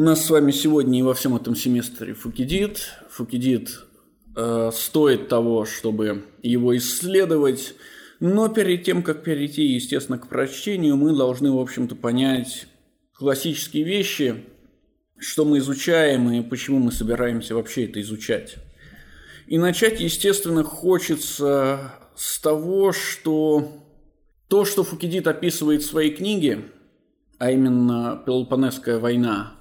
У нас с вами сегодня и во всем этом семестре Фукидид. Фукидид э, стоит того, чтобы его исследовать. Но перед тем, как перейти, естественно, к прочтению, мы должны, в общем-то, понять классические вещи, что мы изучаем и почему мы собираемся вообще это изучать. И начать, естественно, хочется с того, что то, что Фукидид описывает в своей книге, а именно Пелопонесская война,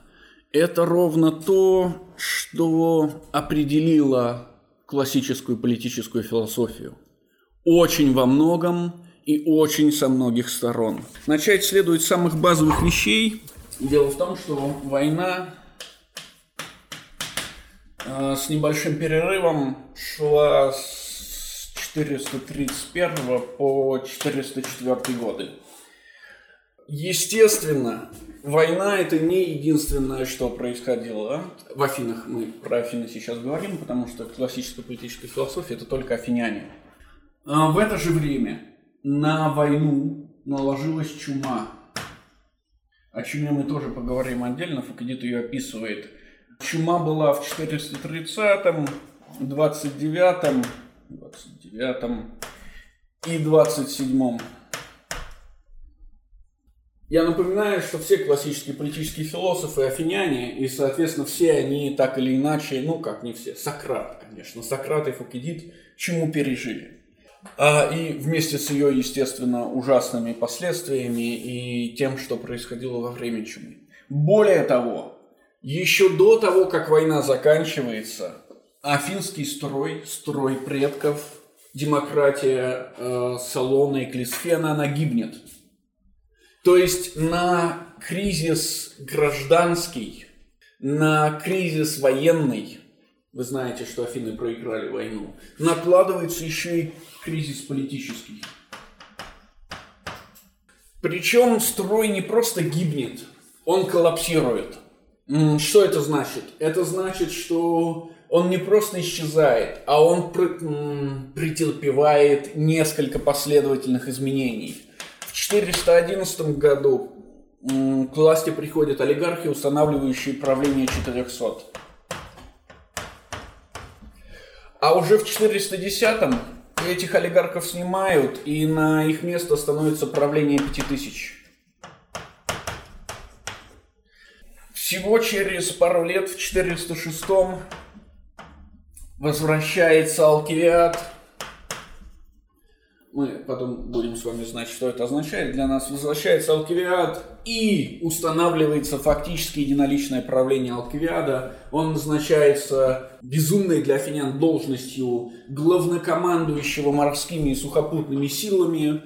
это ровно то, что определило классическую политическую философию. Очень во многом и очень со многих сторон. Начать следует с самых базовых вещей. Дело в том, что война э, с небольшим перерывом шла с 431 по 404 годы. Естественно, война это не единственное, что происходило. В Афинах мы про Афины сейчас говорим, потому что классическая политическая философия это только афиняне. А в это же время на войну наложилась чума. О чуме мы тоже поговорим отдельно, Фукидид ее описывает. Чума была в 430-м, 29-м, 29-м и 27-м я напоминаю, что все классические политические философы афиняне, и, соответственно, все они так или иначе, ну как не все, Сократ, конечно, Сократ и Фукидид чему пережили. А, и вместе с ее, естественно, ужасными последствиями и тем, что происходило во время чумы. Более того, еще до того, как война заканчивается, афинский строй, строй предков, демократия э, Салона и Клисфена, она гибнет – то есть на кризис гражданский, на кризис военный, вы знаете, что Афины проиграли войну, накладывается еще и кризис политический. Причем строй не просто гибнет, он коллапсирует. Что это значит? Это значит, что он не просто исчезает, а он претерпевает несколько последовательных изменений. В 411 году к власти приходят олигархи, устанавливающие правление 400. А уже в 410-м этих олигархов снимают, и на их место становится правление 5000. Всего через пару лет в 406-м возвращается Алкивиад – мы потом будем с вами знать, что это означает, для нас возвращается Алкивиад и устанавливается фактически единоличное правление Алкивиада. Он назначается безумной для афинян должностью главнокомандующего морскими и сухопутными силами,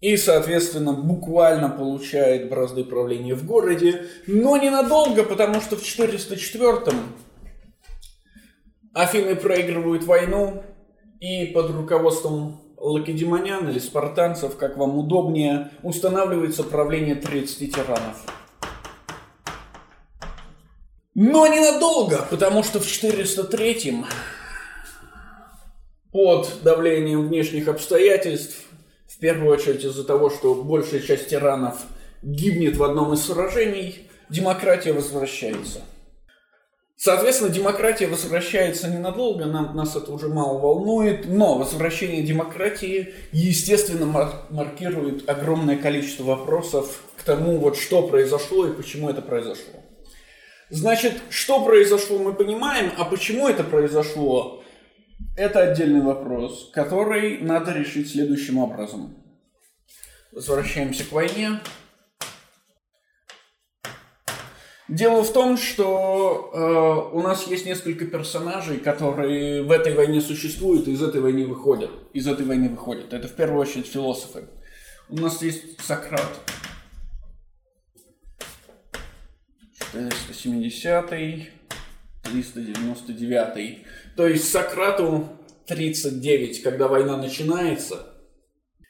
и, соответственно, буквально получает бразды правления в городе, но ненадолго, потому что в 404-м Афины проигрывают войну, и под руководством лакедемонян или спартанцев, как вам удобнее, устанавливается правление 30 тиранов. Но ненадолго, потому что в 403-м под давлением внешних обстоятельств, в первую очередь из-за того, что большая часть тиранов гибнет в одном из сражений, демократия возвращается. Соответственно, демократия возвращается ненадолго, нам, нас это уже мало волнует, но возвращение демократии, естественно, мар- маркирует огромное количество вопросов к тому, вот что произошло и почему это произошло. Значит, что произошло, мы понимаем, а почему это произошло, это отдельный вопрос, который надо решить следующим образом. Возвращаемся к войне. Дело в том, что э, у нас есть несколько персонажей, которые в этой войне существуют и из этой войны выходят. Из этой войны выходят. Это в первую очередь философы. У нас есть Сократ. 470 399 То есть Сократу 39, когда война начинается.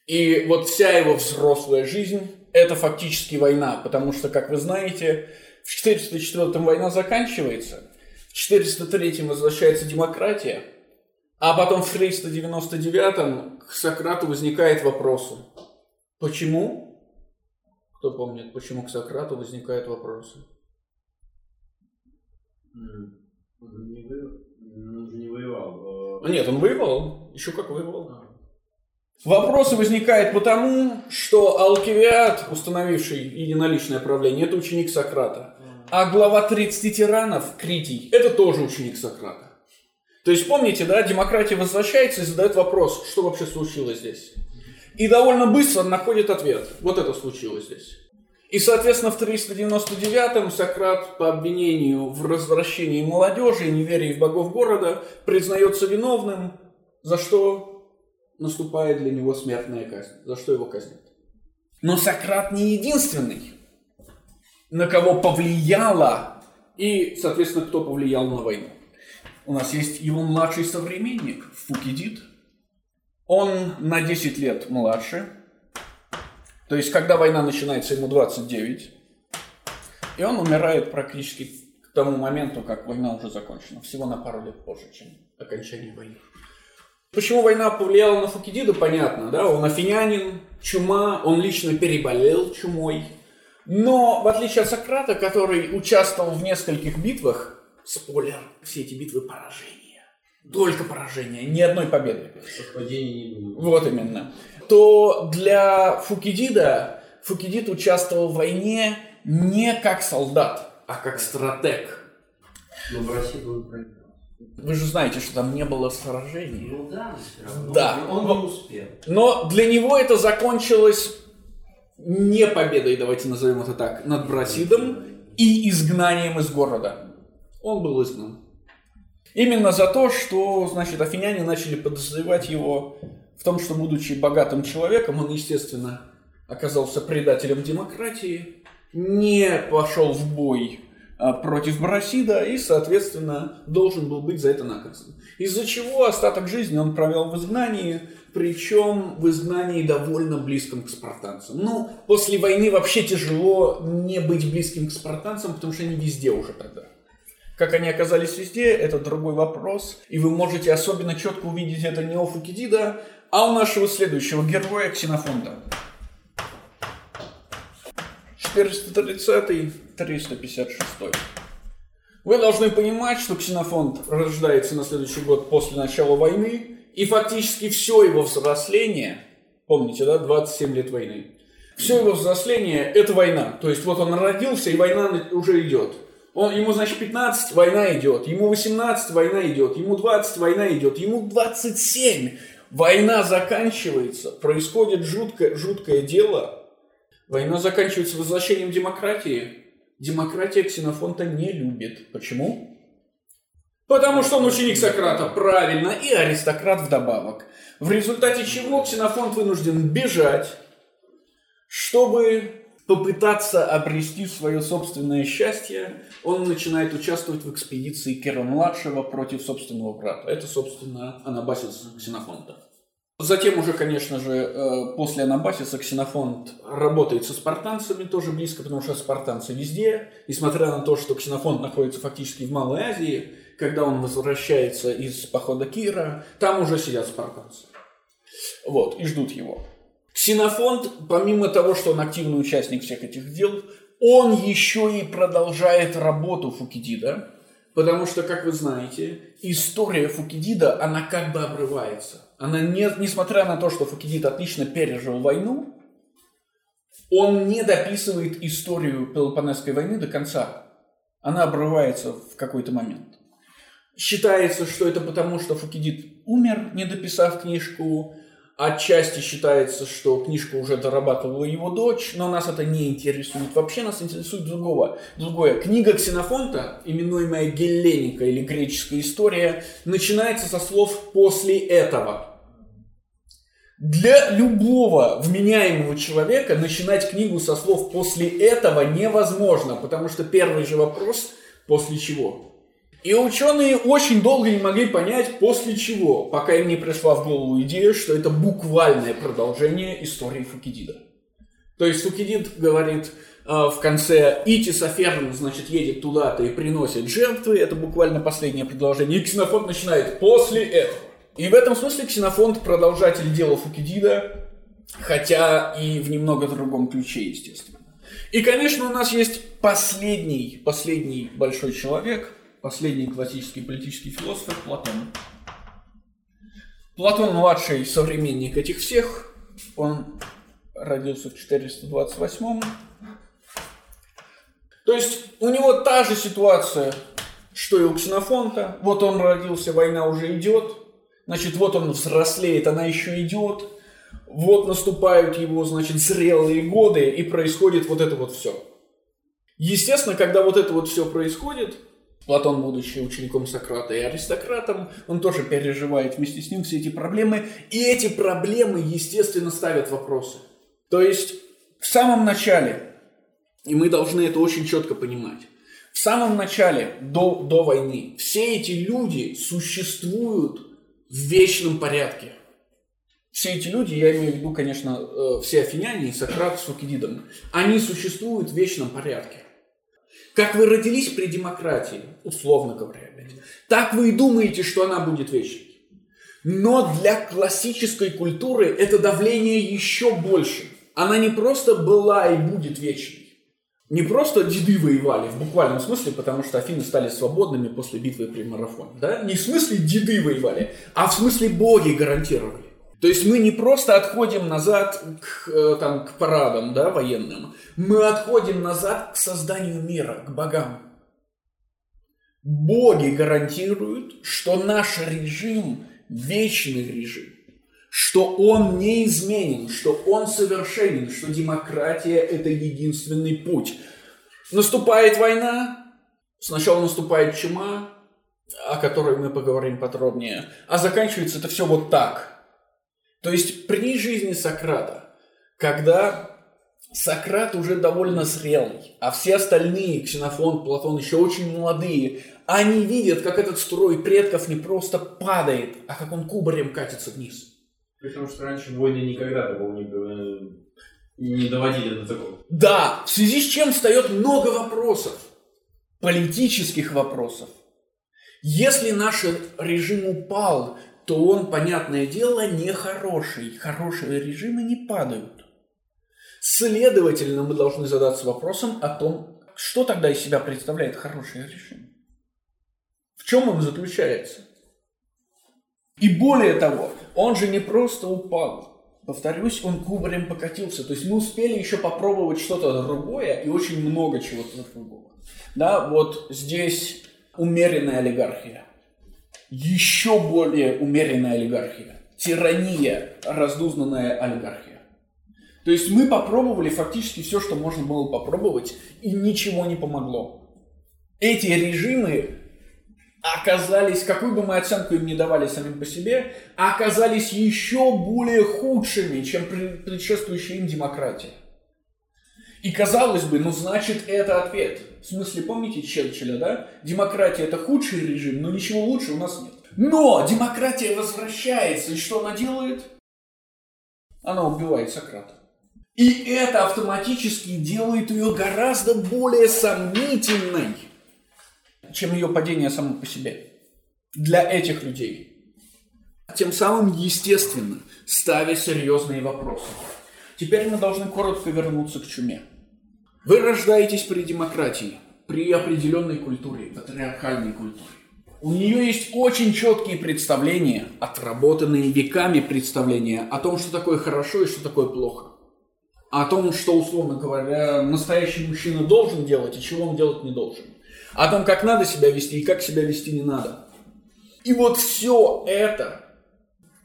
И вот вся его взрослая жизнь – это фактически война, потому что, как вы знаете, в 404 война заканчивается, в 403 возвращается демократия, а потом в 399 к Сократу возникает вопрос. Почему? Кто помнит, почему к Сократу возникают вопросы? Он не воевал. Нет, он воевал. Еще как воевал. Вопросы возникают потому, что Алкивиад, установивший единоличное правление, это ученик Сократа. А глава 30 тиранов, Критий, это тоже ученик Сократа. То есть, помните, да, демократия возвращается и задает вопрос, что вообще случилось здесь. И довольно быстро находит ответ. Вот это случилось здесь. И, соответственно, в 399-м Сократ по обвинению в развращении молодежи и неверии в богов города признается виновным, за что наступает для него смертная казнь. За что его казнят? Но Сократ не единственный, на кого повлияло и, соответственно, кто повлиял на войну. У нас есть его младший современник Фукидид. Он на 10 лет младше. То есть, когда война начинается, ему 29. И он умирает практически к тому моменту, как война уже закончена. Всего на пару лет позже, чем окончание войны. Почему война повлияла на Фукидида, понятно, да? Он афинянин, чума, он лично переболел чумой. Но, в отличие от Сократа, который участвовал в нескольких битвах, спойлер, все эти битвы поражения. Только поражения, ни одной победы. Совпадений не было. Вот именно. То для Фукидида, Фукидид участвовал в войне не как солдат, а как стратег. Но в России он проиграл. Вы же знаете, что там не было сражений. Ну да. Да. Он не успел. Но для него это закончилось не победой, давайте назовем это так, над Брасидом и изгнанием из города. Он был изгнан. Именно за то, что, значит, афиняне начали подозревать его в том, что, будучи богатым человеком, он, естественно, оказался предателем демократии, не пошел в бой против Брасида и, соответственно, должен был быть за это наказан. Из-за чего остаток жизни он провел в изгнании, причем в изгнании довольно близком к спартанцам. Ну, после войны вообще тяжело не быть близким к спартанцам, потому что они везде уже тогда. Как они оказались везде, это другой вопрос. И вы можете особенно четко увидеть это не у Фукидида, а у нашего следующего героя Ксенофонта. 430-356. Вы должны понимать, что Ксенофонт рождается на следующий год после начала войны, и фактически все его взросление, помните, да, 27 лет войны, все его взросление – это война. То есть вот он родился, и война уже идет. Он, ему, значит, 15, война идет. Ему 18, война идет. Ему 20, война идет. Ему 27, война заканчивается. Происходит жуткое, жуткое дело. Война заканчивается возвращением демократии. Демократия Ксенофонта не любит. Почему? Потому что он ученик Сократа, правильно, и аристократ вдобавок. В результате чего Ксенофонт вынужден бежать, чтобы попытаться обрести свое собственное счастье, он начинает участвовать в экспедиции Кера-младшего против собственного брата. Это, собственно, Анабасис Ксенофонта. Затем уже, конечно же, э, после Анабасиса Ксенофонт работает со спартанцами тоже близко, потому что спартанцы везде. Несмотря на то, что Ксенофонт находится фактически в Малой Азии, когда он возвращается из похода Кира, там уже сидят спартанцы. Вот, и ждут его. Ксенофонт, помимо того, что он активный участник всех этих дел, он еще и продолжает работу Фукидида, потому что, как вы знаете, история Фукидида, она как бы обрывается. Она, не, несмотря на то, что Фукидид отлично пережил войну, он не дописывает историю Пелопонесской войны до конца. Она обрывается в какой-то момент. Считается, что это потому, что Фукидид умер, не дописав книжку. Отчасти считается, что книжку уже дорабатывала его дочь, но нас это не интересует. Вообще нас интересует другого. другое. Книга Ксенофонта, именуемая Гелленика или греческая история, начинается со слов «после этого». Для любого вменяемого человека начинать книгу со слов «после этого» невозможно, потому что первый же вопрос «после чего?». И ученые очень долго не могли понять, после чего, пока им не пришла в голову идея, что это буквальное продолжение истории Фукидида. То есть Фукидид говорит э, в конце «Ити Соферн, значит, едет туда-то и приносит жертвы», это буквально последнее предложение, и Ксенофонт начинает «после этого». И в этом смысле Ксенофонт продолжатель дела Фукидида, хотя и в немного другом ключе, естественно. И, конечно, у нас есть последний, последний большой человек – последний классический политический философ Платон. Платон младший современник этих всех. Он родился в 428 То есть у него та же ситуация, что и у Ксенофонта. Вот он родился, война уже идет. Значит, вот он взрослеет, она еще идет. Вот наступают его, значит, зрелые годы, и происходит вот это вот все. Естественно, когда вот это вот все происходит, Платон, будучи учеником Сократа и аристократом, он тоже переживает вместе с ним все эти проблемы. И эти проблемы, естественно, ставят вопросы. То есть в самом начале, и мы должны это очень четко понимать, в самом начале, до, до войны, все эти люди существуют в вечном порядке. Все эти люди, я имею в виду, конечно, э, все афиняне и Сократ с Фукидидом, они существуют в вечном порядке. Как вы родились при демократии, условно говоря, так вы и думаете, что она будет вечной. Но для классической культуры это давление еще больше. Она не просто была и будет вечной. Не просто деды воевали в буквальном смысле, потому что Афины стали свободными после битвы при марафоне. Да? Не в смысле деды воевали, а в смысле боги гарантировали. То есть мы не просто отходим назад к, э, там, к парадам да, военным, мы отходим назад к созданию мира, к богам. Боги гарантируют, что наш режим – вечный режим, что он неизменен, что он совершенен, что демократия – это единственный путь. Наступает война, сначала наступает чума, о которой мы поговорим подробнее, а заканчивается это все вот так – то есть при жизни Сократа, когда Сократ уже довольно зрелый, а все остальные, Ксенофон, Платон, еще очень молодые, они видят, как этот строй предков не просто падает, а как он кубарем катится вниз. Потому что раньше войны никогда такого не, э, не доводили до такого. Да, в связи с чем встает много вопросов, политических вопросов. Если наш режим упал, то он, понятное дело, нехороший. Хорошие режимы не падают. Следовательно, мы должны задаться вопросом о том, что тогда из себя представляет хороший режим. В чем он заключается? И более того, он же не просто упал. Повторюсь, он кубарем покатился. То есть мы успели еще попробовать что-то другое и очень много чего-то другого. Да, вот здесь умеренная олигархия еще более умеренная олигархия, тирания, раздузнанная олигархия. То есть мы попробовали фактически все, что можно было попробовать, и ничего не помогло. Эти режимы оказались, какую бы мы оценку им не давали самим по себе, оказались еще более худшими, чем предшествующая им демократия. И казалось бы, ну значит это ответ. В смысле, помните Черчилля, да? Демократия это худший режим, но ничего лучше у нас нет. Но демократия возвращается, и что она делает? Она убивает Сократа. И это автоматически делает ее гораздо более сомнительной, чем ее падение само по себе. Для этих людей. Тем самым, естественно, ставя серьезные вопросы. Теперь мы должны коротко вернуться к чуме. Вы рождаетесь при демократии, при определенной культуре, патриархальной культуре. У нее есть очень четкие представления, отработанные веками представления о том, что такое хорошо и что такое плохо. О том, что, условно говоря, настоящий мужчина должен делать и чего он делать не должен. О том, как надо себя вести и как себя вести не надо. И вот все это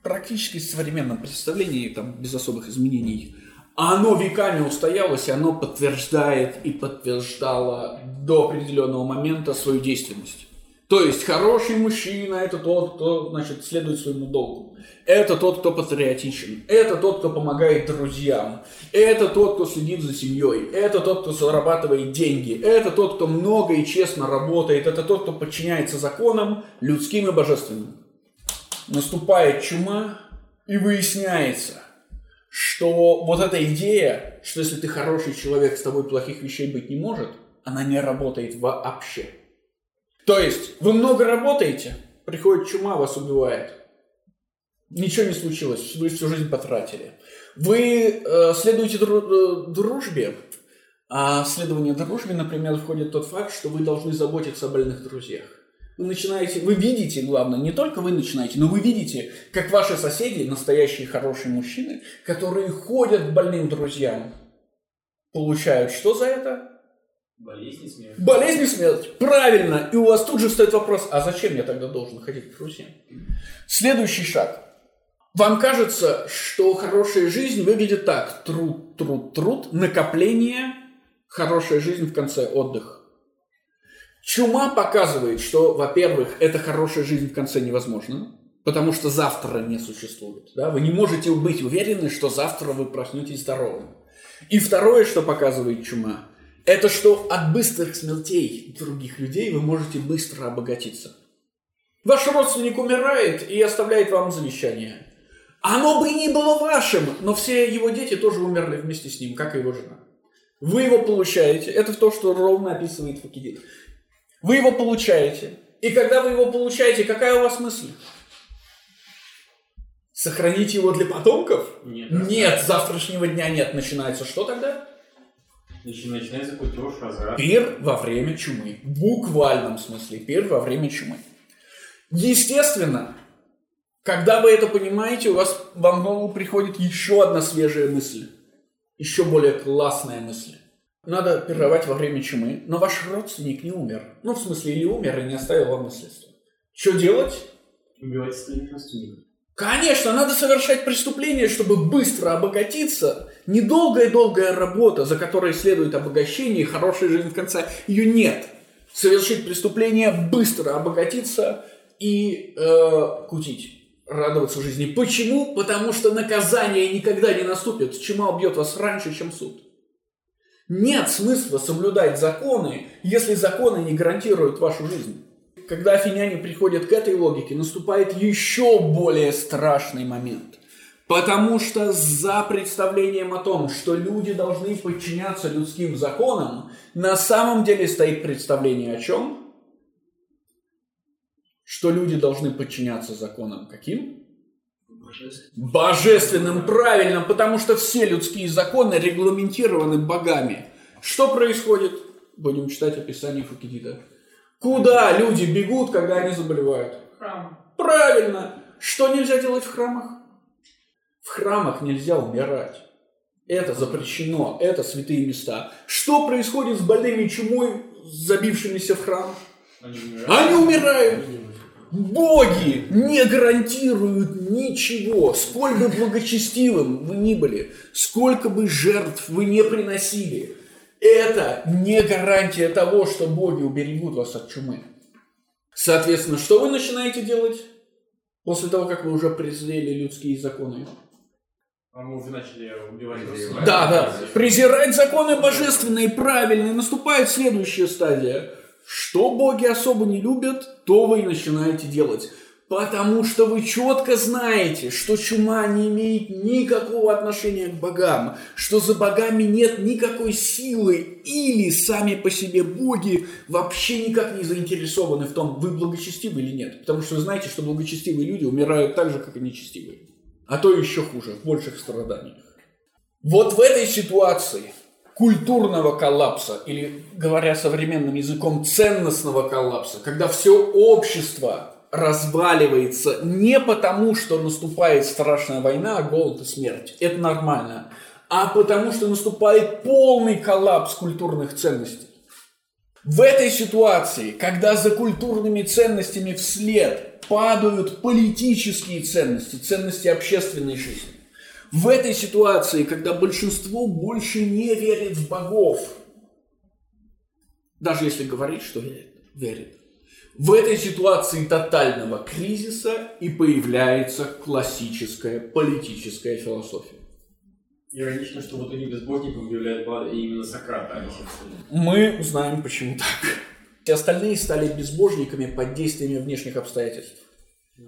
практически в современном представлении, там, без особых изменений, оно веками устоялось, и оно подтверждает и подтверждало до определенного момента свою действенность. То есть хороший мужчина – это тот, кто значит, следует своему долгу. Это тот, кто патриотичен. Это тот, кто помогает друзьям. Это тот, кто следит за семьей. Это тот, кто зарабатывает деньги. Это тот, кто много и честно работает. Это тот, кто подчиняется законам людским и божественным. Наступает чума, и выясняется, что вот эта идея, что если ты хороший человек, с тобой плохих вещей быть не может, она не работает вообще. То есть, вы много работаете, приходит чума, вас убивает. Ничего не случилось, вы всю жизнь потратили. Вы э, следуете дру- э, дружбе, а следование дружбе, например, входит тот факт, что вы должны заботиться о больных друзьях. Вы начинаете, вы видите, главное, не только вы начинаете, но вы видите, как ваши соседи, настоящие хорошие мужчины, которые ходят к больным друзьям, получают что за это? Болезнь и смерть. Болезнь и смерть. Правильно. И у вас тут же стоит вопрос, а зачем я тогда должен ходить к друзьям? Следующий шаг. Вам кажется, что хорошая жизнь выглядит так. Труд, труд, труд, накопление, хорошая жизнь в конце, отдых. Чума показывает, что, во-первых, эта хорошая жизнь в конце невозможна, потому что завтра не существует. Да? Вы не можете быть уверены, что завтра вы проснетесь здоровым. И второе, что показывает чума, это что от быстрых смертей других людей вы можете быстро обогатиться. Ваш родственник умирает и оставляет вам завещание. Оно бы и не было вашим, но все его дети тоже умерли вместе с ним, как и его жена. Вы его получаете. Это то, что ровно описывает Фукидид. Вы его получаете. И когда вы его получаете, какая у вас мысль? Сохранить его для потомков? Нет. Нет, завтрашнего дня нет. Начинается что тогда? Начинается кутеж, разврат. Пир во время чумы. В буквальном смысле. Пир во время чумы. Естественно, когда вы это понимаете, у вас вам в голову приходит еще одна свежая мысль. Еще более классная мысль. Надо пировать во время чумы, но ваш родственник не умер. Ну, в смысле, или умер и не оставил вам наследство. Что делать? Убивать остальных родственников. Конечно, надо совершать преступление, чтобы быстро обогатиться. Недолгая-долгая работа, за которой следует обогащение и хорошая жизнь в конце, ее нет. Совершить преступление, быстро обогатиться и э, кутить, радоваться жизни. Почему? Потому что наказание никогда не наступит. Чума убьет вас раньше, чем суд. Нет смысла соблюдать законы, если законы не гарантируют вашу жизнь. Когда афиняне приходят к этой логике, наступает еще более страшный момент. Потому что за представлением о том, что люди должны подчиняться людским законам, на самом деле стоит представление о чем? Что люди должны подчиняться законам каким? Божественным, правильно, потому что все людские законы регламентированы богами. Что происходит? Будем читать описание Фукидида. Куда люди бегут, когда они заболевают? Храм. Правильно. Что нельзя делать в храмах? В храмах нельзя умирать. Это запрещено, это святые места. Что происходит с больными чумой, забившимися в храм? Они умирают. Они умирают. Боги не гарантируют ничего, сколь бы благочестивым вы ни были, сколько бы жертв вы не приносили. Это не гарантия того, что боги уберегут вас от чумы. Соответственно, что вы начинаете делать после того, как вы уже презрели людские законы? А мы уже начали убивать Презирать. Да, да. Презирать законы божественные, правильные. Наступает следующая стадия. Что боги особо не любят, то вы и начинаете делать. Потому что вы четко знаете, что чума не имеет никакого отношения к богам, что за богами нет никакой силы, или сами по себе боги вообще никак не заинтересованы в том, вы благочестивы или нет. Потому что вы знаете, что благочестивые люди умирают так же, как и нечестивые. А то еще хуже, в больших страданиях. Вот в этой ситуации культурного коллапса, или, говоря современным языком, ценностного коллапса, когда все общество разваливается не потому, что наступает страшная война, голод и смерть, это нормально, а потому что наступает полный коллапс культурных ценностей. В этой ситуации, когда за культурными ценностями вслед падают политические ценности, ценности общественной жизни, в этой ситуации, когда большинство больше не верит в богов, даже если говорит, что верит, верит, в этой ситуации тотального кризиса и появляется классическая политическая философия. Иронично, что вот они безбожников объявляют именно Сократа, а. Мы узнаем, почему так. Все остальные стали безбожниками под действием внешних обстоятельств.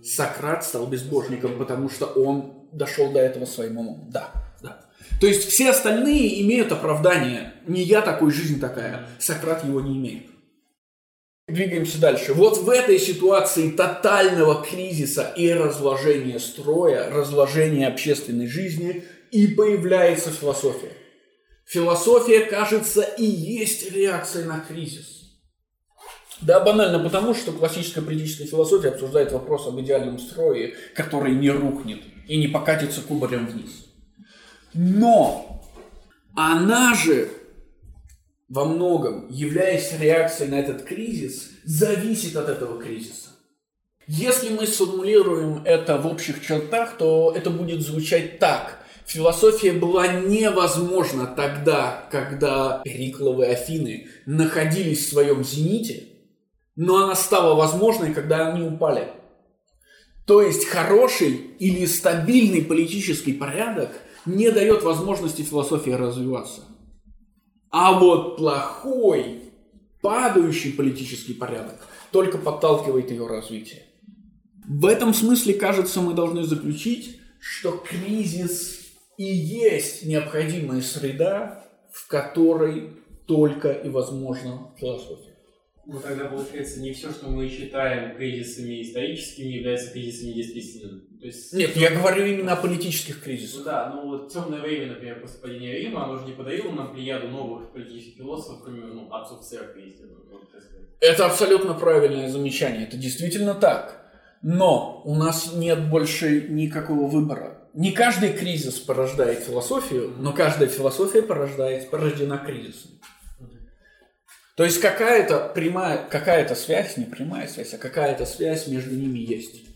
Сократ стал безбожником, потому что он дошел до этого своим умом. Да, да. То есть все остальные имеют оправдание. Не я такой, жизнь такая. Сократ его не имеет. Двигаемся дальше. Вот в этой ситуации тотального кризиса и разложения строя, разложения общественной жизни и появляется философия. Философия, кажется, и есть реакция на кризис. Да, банально потому, что классическая политическая философия обсуждает вопрос об идеальном строе, который не рухнет и не покатится кубарем вниз. Но она же во многом, являясь реакцией на этот кризис, зависит от этого кризиса. Если мы сформулируем это в общих чертах, то это будет звучать так. Философия была невозможна тогда, когда Перикловы Афины находились в своем зените, но она стала возможной, когда они упали. То есть хороший или стабильный политический порядок не дает возможности философии развиваться. А вот плохой, падающий политический порядок только подталкивает ее развитие. В этом смысле, кажется, мы должны заключить, что кризис и есть необходимая среда, в которой только и возможно философия. Ну тогда получается не все, что мы считаем кризисами историческими, является кризисами действительными. То есть, Нет, я говорю именно о политических кризисах. Ну да, ну вот темное время, например, после падения Рима, оно же не подарило нам плеяду новых политических философов, кроме ну, отцов церкви, если Это абсолютно правильное замечание, это действительно так. Но у нас нет больше никакого выбора. Не каждый кризис порождает философию, но каждая философия порождает, порождена кризисом. То есть какая-то прямая, какая-то связь, не прямая связь, а какая-то связь между ними есть.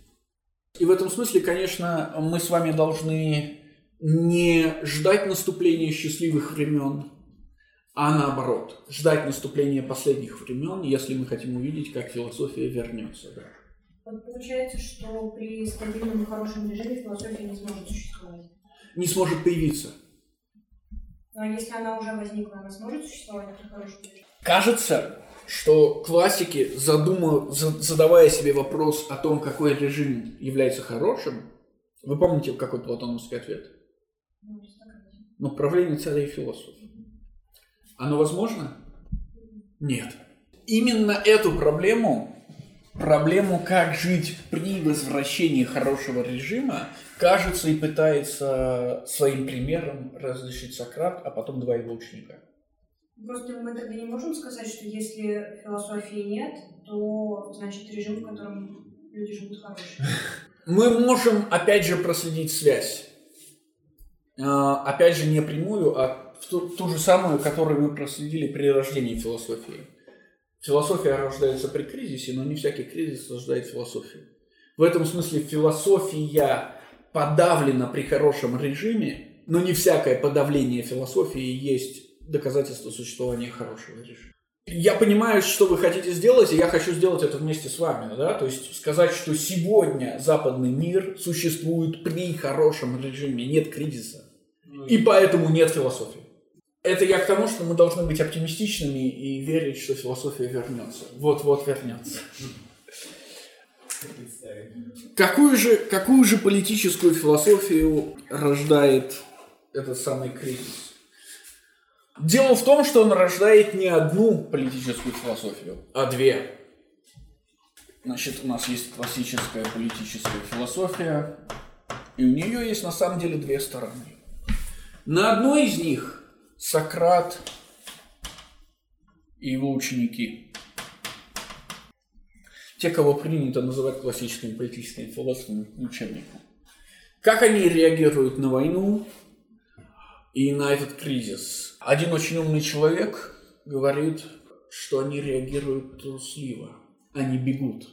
И в этом смысле, конечно, мы с вами должны не ждать наступления счастливых времен, а наоборот, ждать наступления последних времен, если мы хотим увидеть, как философия вернется. Да. Вот получается, что при стабильном и хорошем режиме философия не сможет существовать. Не сможет появиться. Но если она уже возникла, она сможет существовать при хорошем режиме? Кажется, что классики, задумав, задавая себе вопрос о том, какой режим является хорошим, вы помните, какой платоновский ответ? Ну, правление царя и философа. Оно возможно? Нет. Именно эту проблему, проблему, как жить при возвращении хорошего режима, кажется и пытается своим примером разрешить Сократ, а потом два его ученика. Просто мы тогда не можем сказать, что если философии нет, то значит режим, в котором люди живут хороший. Мы можем опять же проследить связь. А, опять же не прямую, а ту, ту же самую, которую мы проследили при рождении философии. Философия рождается при кризисе, но не всякий кризис рождает философию. В этом смысле философия подавлена при хорошем режиме, но не всякое подавление философии есть доказательство существования хорошего режима. Я понимаю, что вы хотите сделать, и я хочу сделать это вместе с вами. Да? То есть сказать, что сегодня западный мир существует при хорошем режиме, нет кризиса. И поэтому нет философии. Это я к тому, что мы должны быть оптимистичными и верить, что философия вернется. Вот-вот вернется. Какую же, какую же политическую философию рождает этот самый кризис? Дело в том, что он рождает не одну политическую философию, а две. Значит, у нас есть классическая политическая философия, и у нее есть на самом деле две стороны. На одной из них Сократ и его ученики. Те, кого принято называть классическими политическими философами учебником. Как они реагируют на войну и на этот кризис? Один очень умный человек говорит, что они реагируют трусливо, они бегут.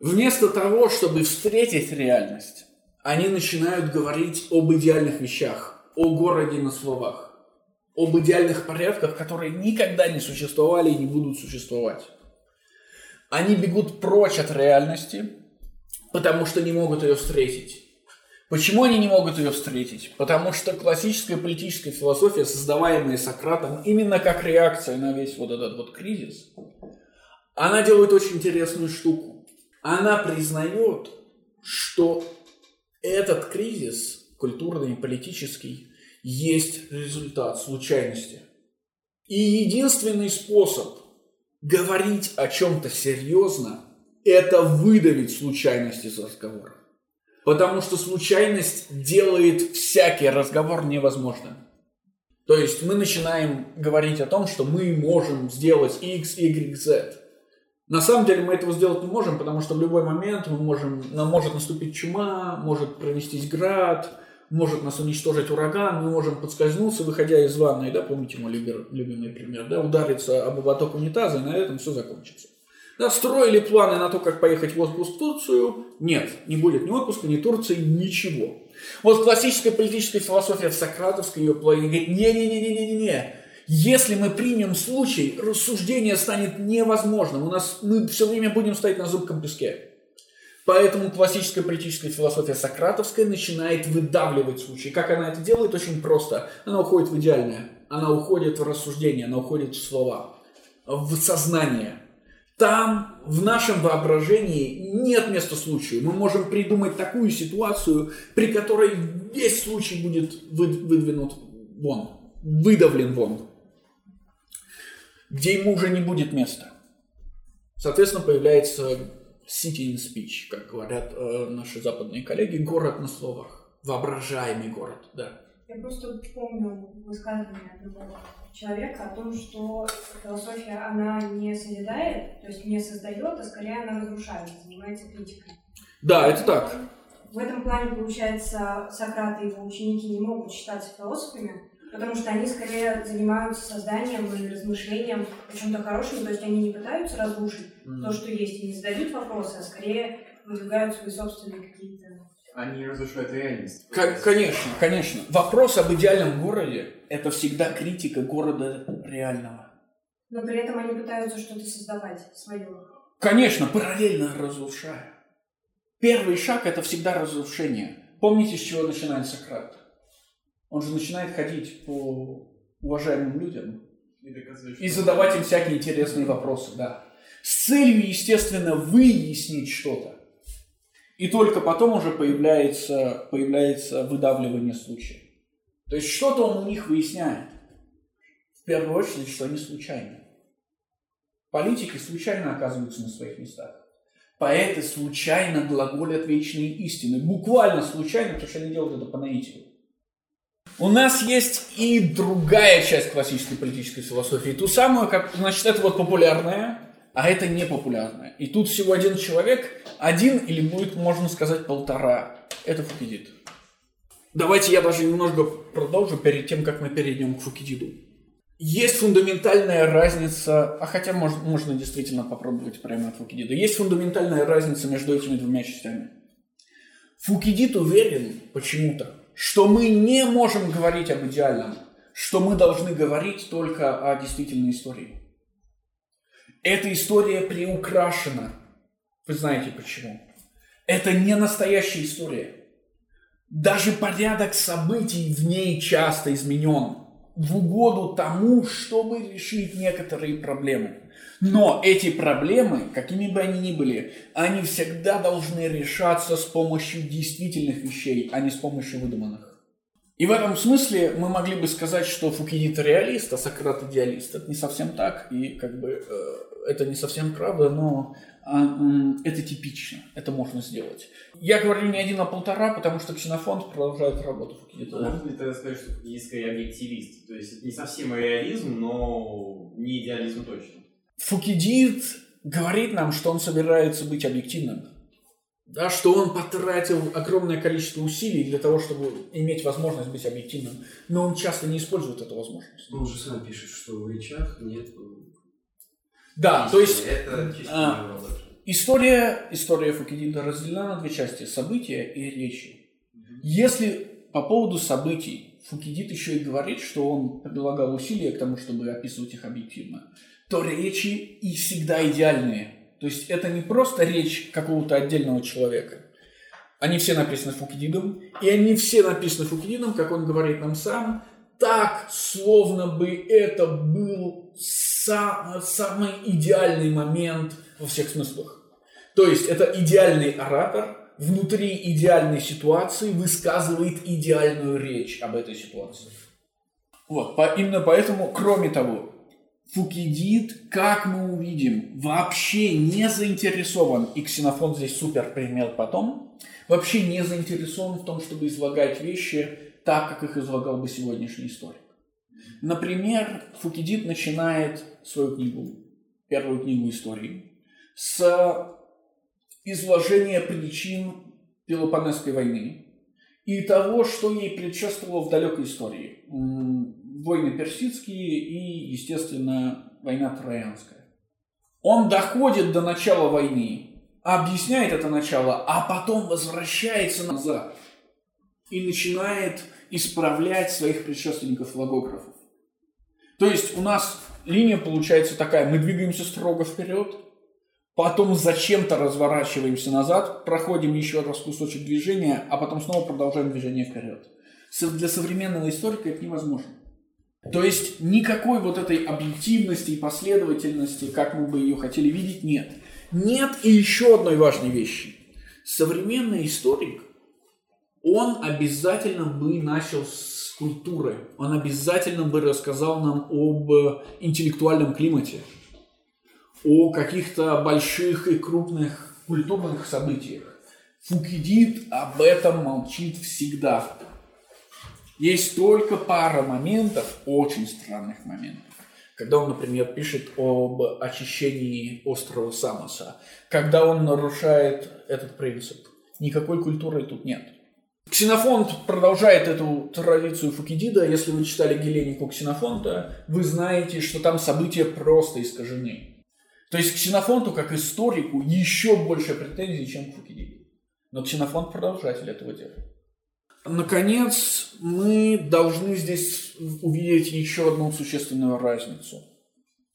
Вместо того, чтобы встретить реальность, они начинают говорить об идеальных вещах, о городе на словах, об идеальных порядках, которые никогда не существовали и не будут существовать. Они бегут прочь от реальности, потому что не могут ее встретить. Почему они не могут ее встретить? Потому что классическая политическая философия, создаваемая Сократом именно как реакция на весь вот этот вот кризис, она делает очень интересную штуку. Она признает, что этот кризис, культурный и политический, есть результат случайности. И единственный способ говорить о чем-то серьезно – это выдавить случайность из разговора. Потому что случайность делает всякий разговор невозможным. То есть мы начинаем говорить о том, что мы можем сделать X, Y, Z. На самом деле мы этого сделать не можем, потому что в любой момент мы можем, нам может наступить чума, может пронестись град, может нас уничтожить ураган, мы можем подскользнуться, выходя из ванной, да, помните мой любимый пример, да, удариться об ободок унитаза, и на этом все закончится. Да, строили планы на то, как поехать в отпуск в Турцию. Нет, не будет ни отпуска, ни Турции, ничего. Вот классическая политическая философия в Сократовской ее плане говорит, не-не-не-не-не-не, если мы примем случай, рассуждение станет невозможным. У нас мы все время будем стоять на зубком песке. Поэтому классическая политическая философия сократовская начинает выдавливать случаи. Как она это делает? Очень просто. Она уходит в идеальное. Она уходит в рассуждение, она уходит в слова, в сознание. Там, в нашем воображении, нет места случаю. Мы можем придумать такую ситуацию, при которой весь случай будет выдвинут вон, выдавлен вон, где ему уже не будет места. Соответственно, появляется city in speech, как говорят э, наши западные коллеги, город на словах, воображаемый город, да. Я просто помню высказывание одного человека о том, что философия, она не созидает, то есть не создает, а скорее она разрушает, занимается критикой. Да, это так. В этом плане, получается, Сократ и его ученики не могут считаться философами, потому что они скорее занимаются созданием и размышлением о чем-то хорошем, то есть они не пытаются разрушить mm. то, что есть, и не задают вопросы, а скорее выдвигают свои собственные какие-то они разрушают реальность. К- конечно, конечно. Вопрос об идеальном городе – это всегда критика города реального. Но при этом они пытаются что-то создавать свое. Конечно, параллельно разрушая. Первый шаг – это всегда разрушение. Помните, с чего начинает Сократ? Он же начинает ходить по уважаемым людям и, и задавать им всякие интересные вопросы, да. С целью, естественно, выяснить что-то. И только потом уже появляется, появляется выдавливание случая. То есть что-то он у них выясняет. В первую очередь, что они случайны. Политики случайно оказываются на своих местах. Поэты случайно глаголят вечные истины. Буквально случайно, потому что они делают это по наитию. У нас есть и другая часть классической политической философии. Ту самую, как, значит, это вот популярная, а это непопулярное. И тут всего один человек, один или будет, можно сказать, полтора. Это Фукидид. Давайте я даже немножко продолжу перед тем, как мы перейдем к Фукидиду. Есть фундаментальная разница, а хотя можно, можно действительно попробовать прямо от Фукидида. Есть фундаментальная разница между этими двумя частями. Фукидид уверен почему-то, что мы не можем говорить об идеальном, что мы должны говорить только о действительной истории. Эта история приукрашена. Вы знаете почему. Это не настоящая история. Даже порядок событий в ней часто изменен в угоду тому, чтобы решить некоторые проблемы. Но эти проблемы, какими бы они ни были, они всегда должны решаться с помощью действительных вещей, а не с помощью выдуманных. И в этом смысле мы могли бы сказать, что Фукидид реалист, а Сократ идеалист. Это не совсем так, и как бы э, это не совсем правда, но э, это типично, это можно сделать. Я говорю не один, а полтора, потому что Ксенофонт продолжает работу Фукидида. Можно ли тогда сказать, что Фукидид скорее объективист? То есть это не совсем реализм, но не идеализм точно. Фукидид говорит нам, что он собирается быть объективным да, что он потратил огромное количество усилий для того, чтобы иметь возможность быть объективным, но он часто не использует эту возможность. Он же сам пишет, что в речах нет... Да, то есть это а, история, история Фукидида разделена на две части – события и речи. Если по поводу событий Фукидид еще и говорит, что он прилагал усилия к тому, чтобы описывать их объективно, то речи и всегда идеальные – то есть это не просто речь какого-то отдельного человека. Они все написаны Фукидидом, и они все написаны Фукидидом, как он говорит нам сам, так, словно бы это был сам, самый идеальный момент во всех смыслах. То есть это идеальный оратор внутри идеальной ситуации высказывает идеальную речь об этой ситуации. Вот, по, именно поэтому, кроме того, Фукидид, как мы увидим, вообще не заинтересован, и Ксенофон здесь супер пример потом, вообще не заинтересован в том, чтобы излагать вещи так, как их излагал бы сегодняшний историк. Например, Фукидид начинает свою книгу, первую книгу истории, с изложения причин Пелопонесской войны и того, что ей предшествовало в далекой истории. Войны персидские и, естественно, война троянская. Он доходит до начала войны, объясняет это начало, а потом возвращается назад и начинает исправлять своих предшественников логографов. То есть у нас линия получается такая, мы двигаемся строго вперед, потом зачем-то разворачиваемся назад, проходим еще раз кусочек движения, а потом снова продолжаем движение вперед. Для современного историка это невозможно. То есть никакой вот этой объективности и последовательности, как мы бы ее хотели видеть, нет. Нет и еще одной важной вещи. Современный историк, он обязательно бы начал с культуры, он обязательно бы рассказал нам об интеллектуальном климате, о каких-то больших и крупных культурных событиях. Фукидид об этом молчит всегда. Есть только пара моментов, очень странных моментов, когда он, например, пишет об очищении острова Самоса, когда он нарушает этот принцип. Никакой культуры тут нет. Ксенофонт продолжает эту традицию Фукидида. Если вы читали Геленику Ксенофонта, вы знаете, что там события просто искажены. То есть Ксенофонту, как историку, еще больше претензий, чем к Фукидиду. Но Ксенофонт продолжатель этого дела. Наконец, мы должны здесь увидеть еще одну существенную разницу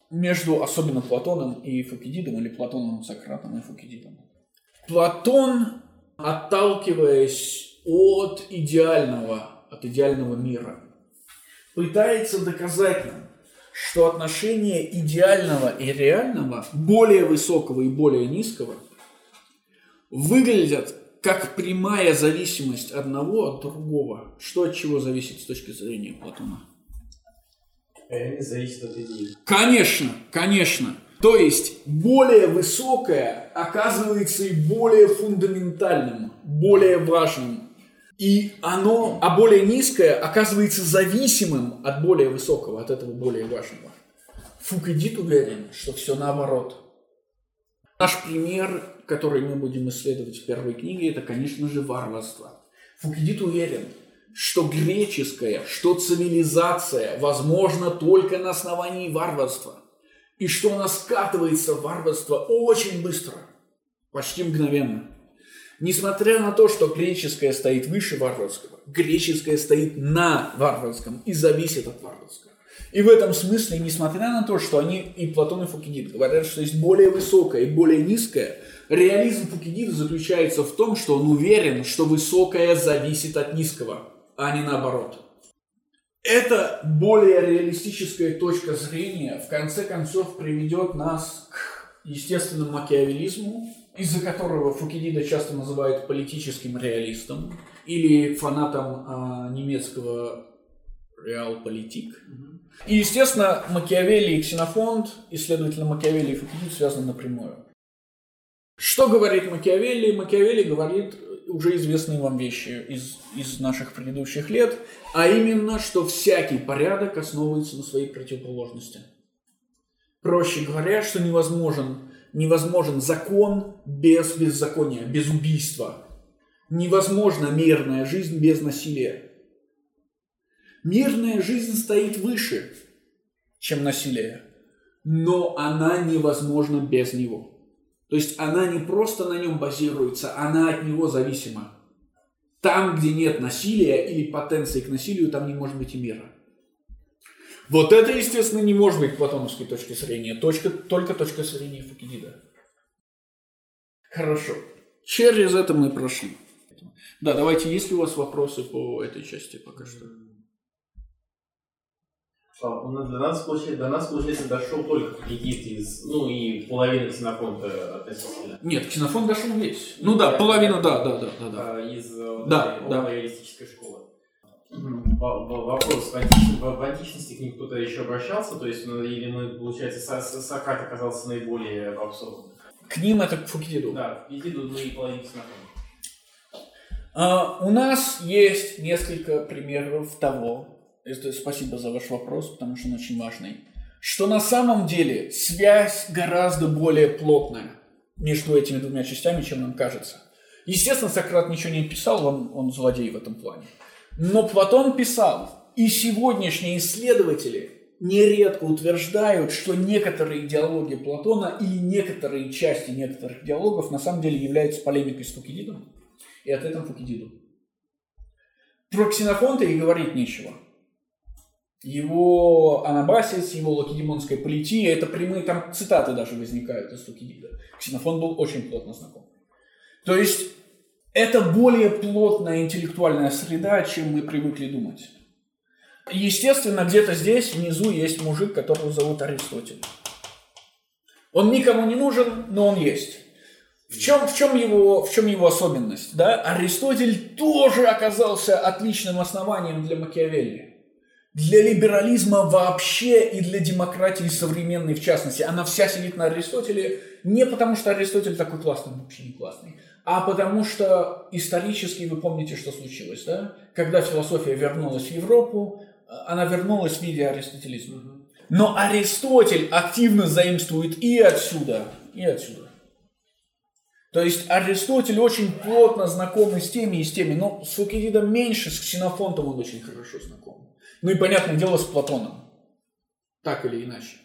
между особенно Платоном и Фукидидом, или Платоном, Сократом и Фукидидом. Платон, отталкиваясь от идеального, от идеального мира, пытается доказать нам, что отношение идеального и реального, более высокого и более низкого, выглядят как прямая зависимость одного от другого. Что от чего зависит с точки зрения Платона? Реальность зависит от идеи. Конечно, конечно. То есть более высокое оказывается и более фундаментальным, более важным. И оно, а более низкое оказывается зависимым от более высокого, от этого более важного. Фукидид уверен, что все наоборот. Наш пример который мы будем исследовать в первой книге, это, конечно же, варварство. Фукидид уверен, что греческая, что цивилизация возможна только на основании варварства. И что она скатывается в варварство очень быстро, почти мгновенно. Несмотря на то, что греческое стоит выше варварского, греческое стоит на варварском и зависит от варварского. И в этом смысле, несмотря на то, что они и Платон и Фукидид говорят, что есть более высокое и более низкое, реализм Фукидида заключается в том, что он уверен, что высокое зависит от низкого, а не наоборот. Эта более реалистическая точка зрения в конце концов приведет нас к естественному макиавелизму, из-за которого Фукидида часто называют политическим реалистом или фанатом а, немецкого реал-политик. И, естественно, Макиавелли и Ксенофонт, и, следовательно, Макиавелли и Фукидид связаны напрямую. Что говорит Макиавелли? Макиавелли говорит уже известные вам вещи из, из наших предыдущих лет, а именно, что всякий порядок основывается на своей противоположности. Проще говоря, что невозможен, невозможен закон без беззакония, без убийства. Невозможна мирная жизнь без насилия. Мирная жизнь стоит выше, чем насилие, но она невозможна без него. То есть она не просто на нем базируется, она от него зависима. Там, где нет насилия или потенции к насилию, там не может быть и мира. Вот это, естественно, не может быть платоновской точки зрения, точка, только точка зрения Фукидида. Хорошо. Через это мы прошли. Да, давайте, есть ли у вас вопросы по этой части пока что? До нас, получается, до нас, получается, дошел только какие-то из, ну и половина ксенофонта относительно. Нет, ксенофон дошел весь. Ну да, половина, да, да, да, да. да. Из да, да. реалистической школы. Вопрос, в, антич... в античности к ним кто-то еще обращался, то есть, ну, или мы, получается, Сократ оказался наиболее попсовым? К ним это к Фукидиду. Да, Фукидиду, ну и половина ксенофонта. Uh, у нас есть несколько примеров того, это спасибо за ваш вопрос, потому что он очень важный, что на самом деле связь гораздо более плотная. между этими двумя частями, чем нам кажется. Естественно, Сократ ничего не писал, он, он злодей в этом плане. Но Платон писал, и сегодняшние исследователи нередко утверждают, что некоторые диалоги Платона или некоторые части некоторых диалогов на самом деле являются полемикой с Фукидидом и ответом Фукидиду. Про Ксенофонта и говорить нечего. Его Анабасис, его лакедемонская полития, это прямые там цитаты даже возникают из Фукидида. Ксенофон был очень плотно знаком. То есть это более плотная интеллектуальная среда, чем мы привыкли думать. Естественно, где-то здесь внизу есть мужик, которого зовут Аристотель. Он никому не нужен, но он есть. В чем, в чем, его, в чем его особенность? Да? Аристотель тоже оказался отличным основанием для Макиавелли. Для либерализма вообще и для демократии современной в частности. Она вся сидит на Аристотеле не потому, что Аристотель такой классный, вообще не классный, а потому что исторически вы помните, что случилось. Да? Когда философия вернулась в Европу, она вернулась в виде аристотелизма. Но Аристотель активно заимствует и отсюда, и отсюда. То есть Аристотель очень плотно знаком с теми, и с теми, но с Фукидидом меньше, с Ксенофонтом он очень хорошо знаком. Ну и, понятное дело, с Платоном. Так или иначе.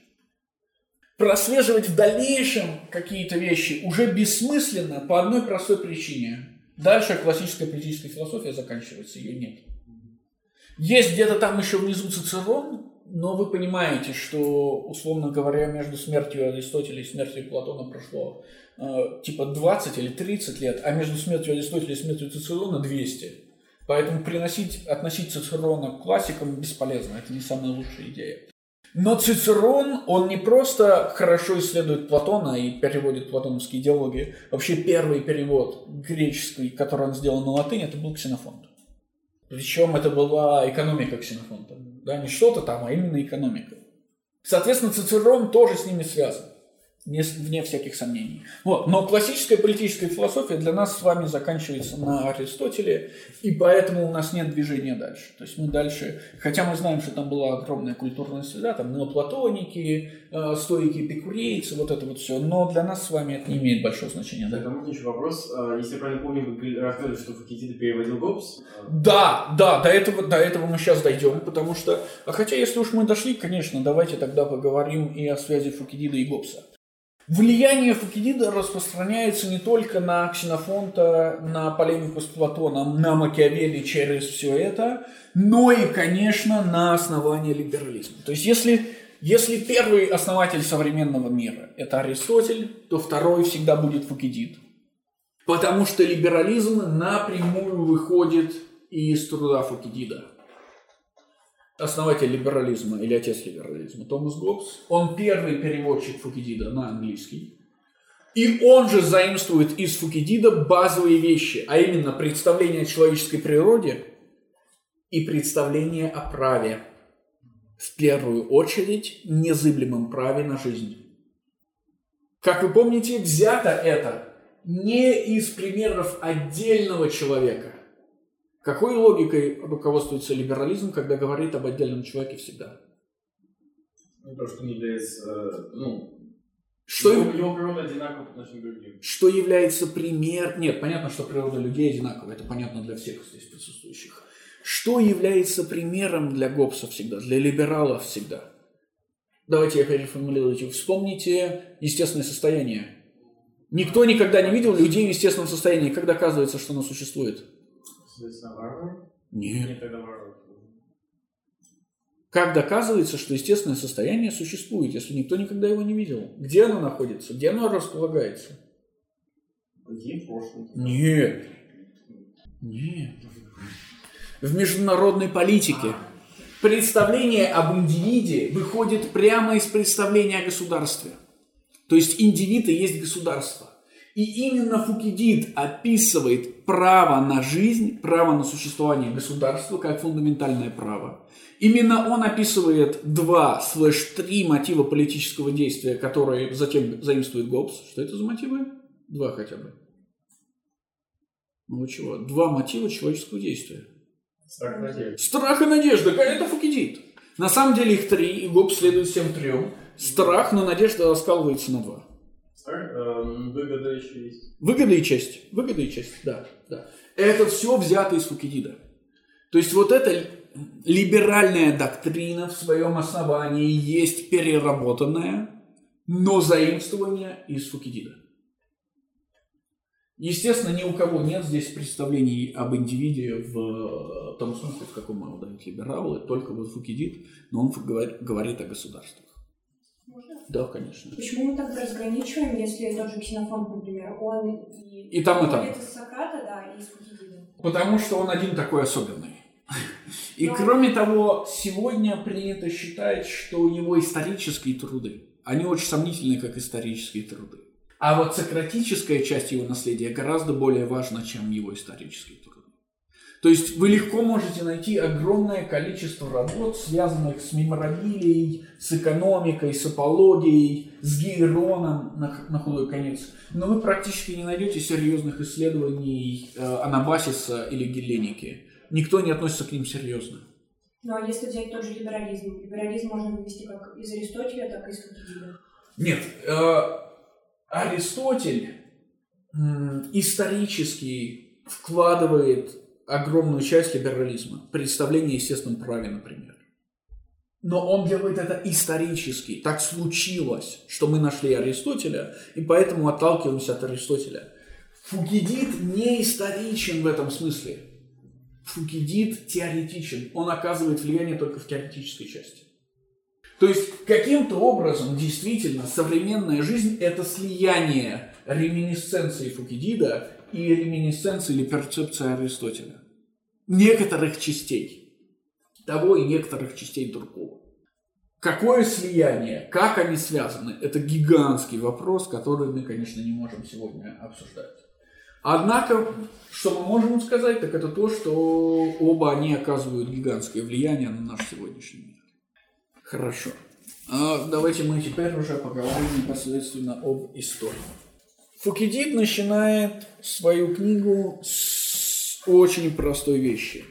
Прослеживать в дальнейшем какие-то вещи уже бессмысленно по одной простой причине. Дальше классическая политическая философия заканчивается, ее нет. Есть где-то там еще внизу Цицерон, но вы понимаете, что, условно говоря, между смертью Аристотеля и смертью Платона прошло э, типа 20 или 30 лет, а между смертью Аристотеля и смертью Цицерона 200. Поэтому приносить, относить Цицерона к классикам бесполезно, это не самая лучшая идея. Но Цицерон, он не просто хорошо исследует Платона и переводит платоновские идеологии. Вообще первый перевод греческий, который он сделал на латынь, это был Ксенофонт. Причем это была экономика Ксенофонта. Да, не что-то там, а именно экономика. Соответственно, Цицерон тоже с ними связан вне всяких сомнений. Вот. Но классическая политическая философия для нас с вами заканчивается на Аристотеле, и поэтому у нас нет движения дальше. То есть мы дальше, хотя мы знаем, что там была огромная культурная среда, там неоплатоники, э, стоики, эпикурейцы, вот это вот все, но для нас с вами это не имеет большого значения. Да, можно еще вопрос. А, если я правильно помню, вы рассказывали, что Фукидида переводил Гоббс? Да, да, до этого, до этого мы сейчас дойдем, потому что, а хотя если уж мы дошли, конечно, давайте тогда поговорим и о связи Фукидида и Гоббса. Влияние Фукидида распространяется не только на Ксенофонта, на полемику с Платоном, на Макиавелли через все это, но и, конечно, на основание либерализма. То есть, если, если первый основатель современного мира – это Аристотель, то второй всегда будет Фукидид. Потому что либерализм напрямую выходит из труда Фукидида основатель либерализма или отец либерализма Томас Гоббс, он первый переводчик Фукидида на английский. И он же заимствует из Фукидида базовые вещи, а именно представление о человеческой природе и представление о праве. В первую очередь незыблемом праве на жизнь. Как вы помните, взято это не из примеров отдельного человека, какой логикой руководствуется либерализм, когда говорит об отдельном человеке всегда? Ну, то, что не является, ну, что, его, его природа одинакова по отношению к другим. Что является пример... Нет, понятно, что природа людей одинакова, это понятно для всех здесь присутствующих. Что является примером для Гоббса всегда, для либералов всегда? Давайте я переформулирую. Вспомните естественное состояние. Никто никогда не видел людей в естественном состоянии. Как доказывается, что оно существует? Соответственно, варвар? Нет. Нет, тогда варвар. Как доказывается, что естественное состояние существует, если никто никогда его не видел? Где оно находится? Где оно располагается? Где прошлом? Нет. Нет. В международной политике представление об индивиде выходит прямо из представления о государстве. То есть индивид и есть государство. И именно Фукидид описывает право на жизнь, право на существование государства как фундаментальное право. Именно он описывает два слэш три мотива политического действия, которые затем заимствует Гоббс. Что это за мотивы? Два хотя бы. Ну чего? Два мотива человеческого действия. Страх и надежда. Страх и надежда. Это Фукидид. На самом деле их три, и Гоббс следует всем трем. Страх, но надежда раскалывается на два. Эм, Выгода еще есть. Выгода и честь. Выгода и честь, да. Да. Это все взято из Фукидида. То есть вот эта либеральная доктрина в своем основании есть переработанная, но заимствование из Фукидида. Естественно, ни у кого нет здесь представлений об индивиде в том смысле, в каком его дают либералы, только вот Фукидид, но он говорит о государствах. Можно? Да, конечно. Почему мы так разграничиваем, если тот же Ксенофонт, например, он и... И там, и там. Это Сократа, да, и из. Потому что он один такой особенный. И Но- кроме того, сегодня принято считать, что его исторические труды, они очень сомнительны, как исторические труды. А вот сократическая часть его наследия гораздо более важна, чем его исторические труды. То есть вы легко можете найти огромное количество работ, связанных с меморабилией, с экономикой, с апологией, с Гейроном на, на худой конец. Но вы практически не найдете серьезных исследований э, Анабасиса или Гелленики. Никто не относится к ним серьезно. Ну, а если взять тот же либерализм? Либерализм можно вывести как из Аристотеля, так и из Фукидида. Нет, э, Аристотель м, исторически вкладывает огромную часть либерализма, представление о естественном праве, например. Но он делает это исторически. Так случилось, что мы нашли Аристотеля, и поэтому отталкиваемся от Аристотеля. Фукидид не историчен в этом смысле. Фукидид теоретичен. Он оказывает влияние только в теоретической части. То есть каким-то образом действительно современная жизнь – это слияние реминисценции Фукидида и реминисценции или перцепции Аристотеля. Некоторых частей того и некоторых частей другого. Какое слияние, как они связаны, это гигантский вопрос, который мы, конечно, не можем сегодня обсуждать. Однако, что мы можем сказать, так это то, что оба они оказывают гигантское влияние на наш сегодняшний мир. Хорошо. А давайте мы теперь уже поговорим непосредственно об истории. Фукидид начинает свою книгу с очень простой вещи.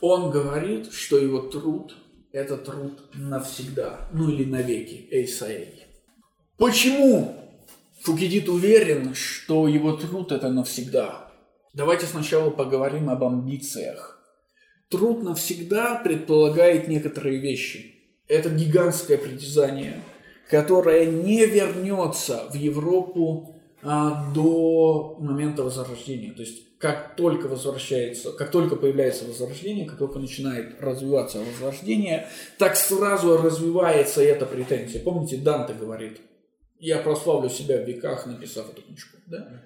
Он говорит, что его труд – это труд навсегда, ну или навеки, эйсаэй. Почему Фукидид уверен, что его труд – это навсегда? Давайте сначала поговорим об амбициях. Труд навсегда предполагает некоторые вещи. Это гигантское притязание, которое не вернется в Европу до момента возрождения. То есть как только возвращается, как только появляется возрождение, как только начинает развиваться возрождение, так сразу развивается эта претензия. Помните, Данте говорит, я прославлю себя в веках, написав эту книжку. Да?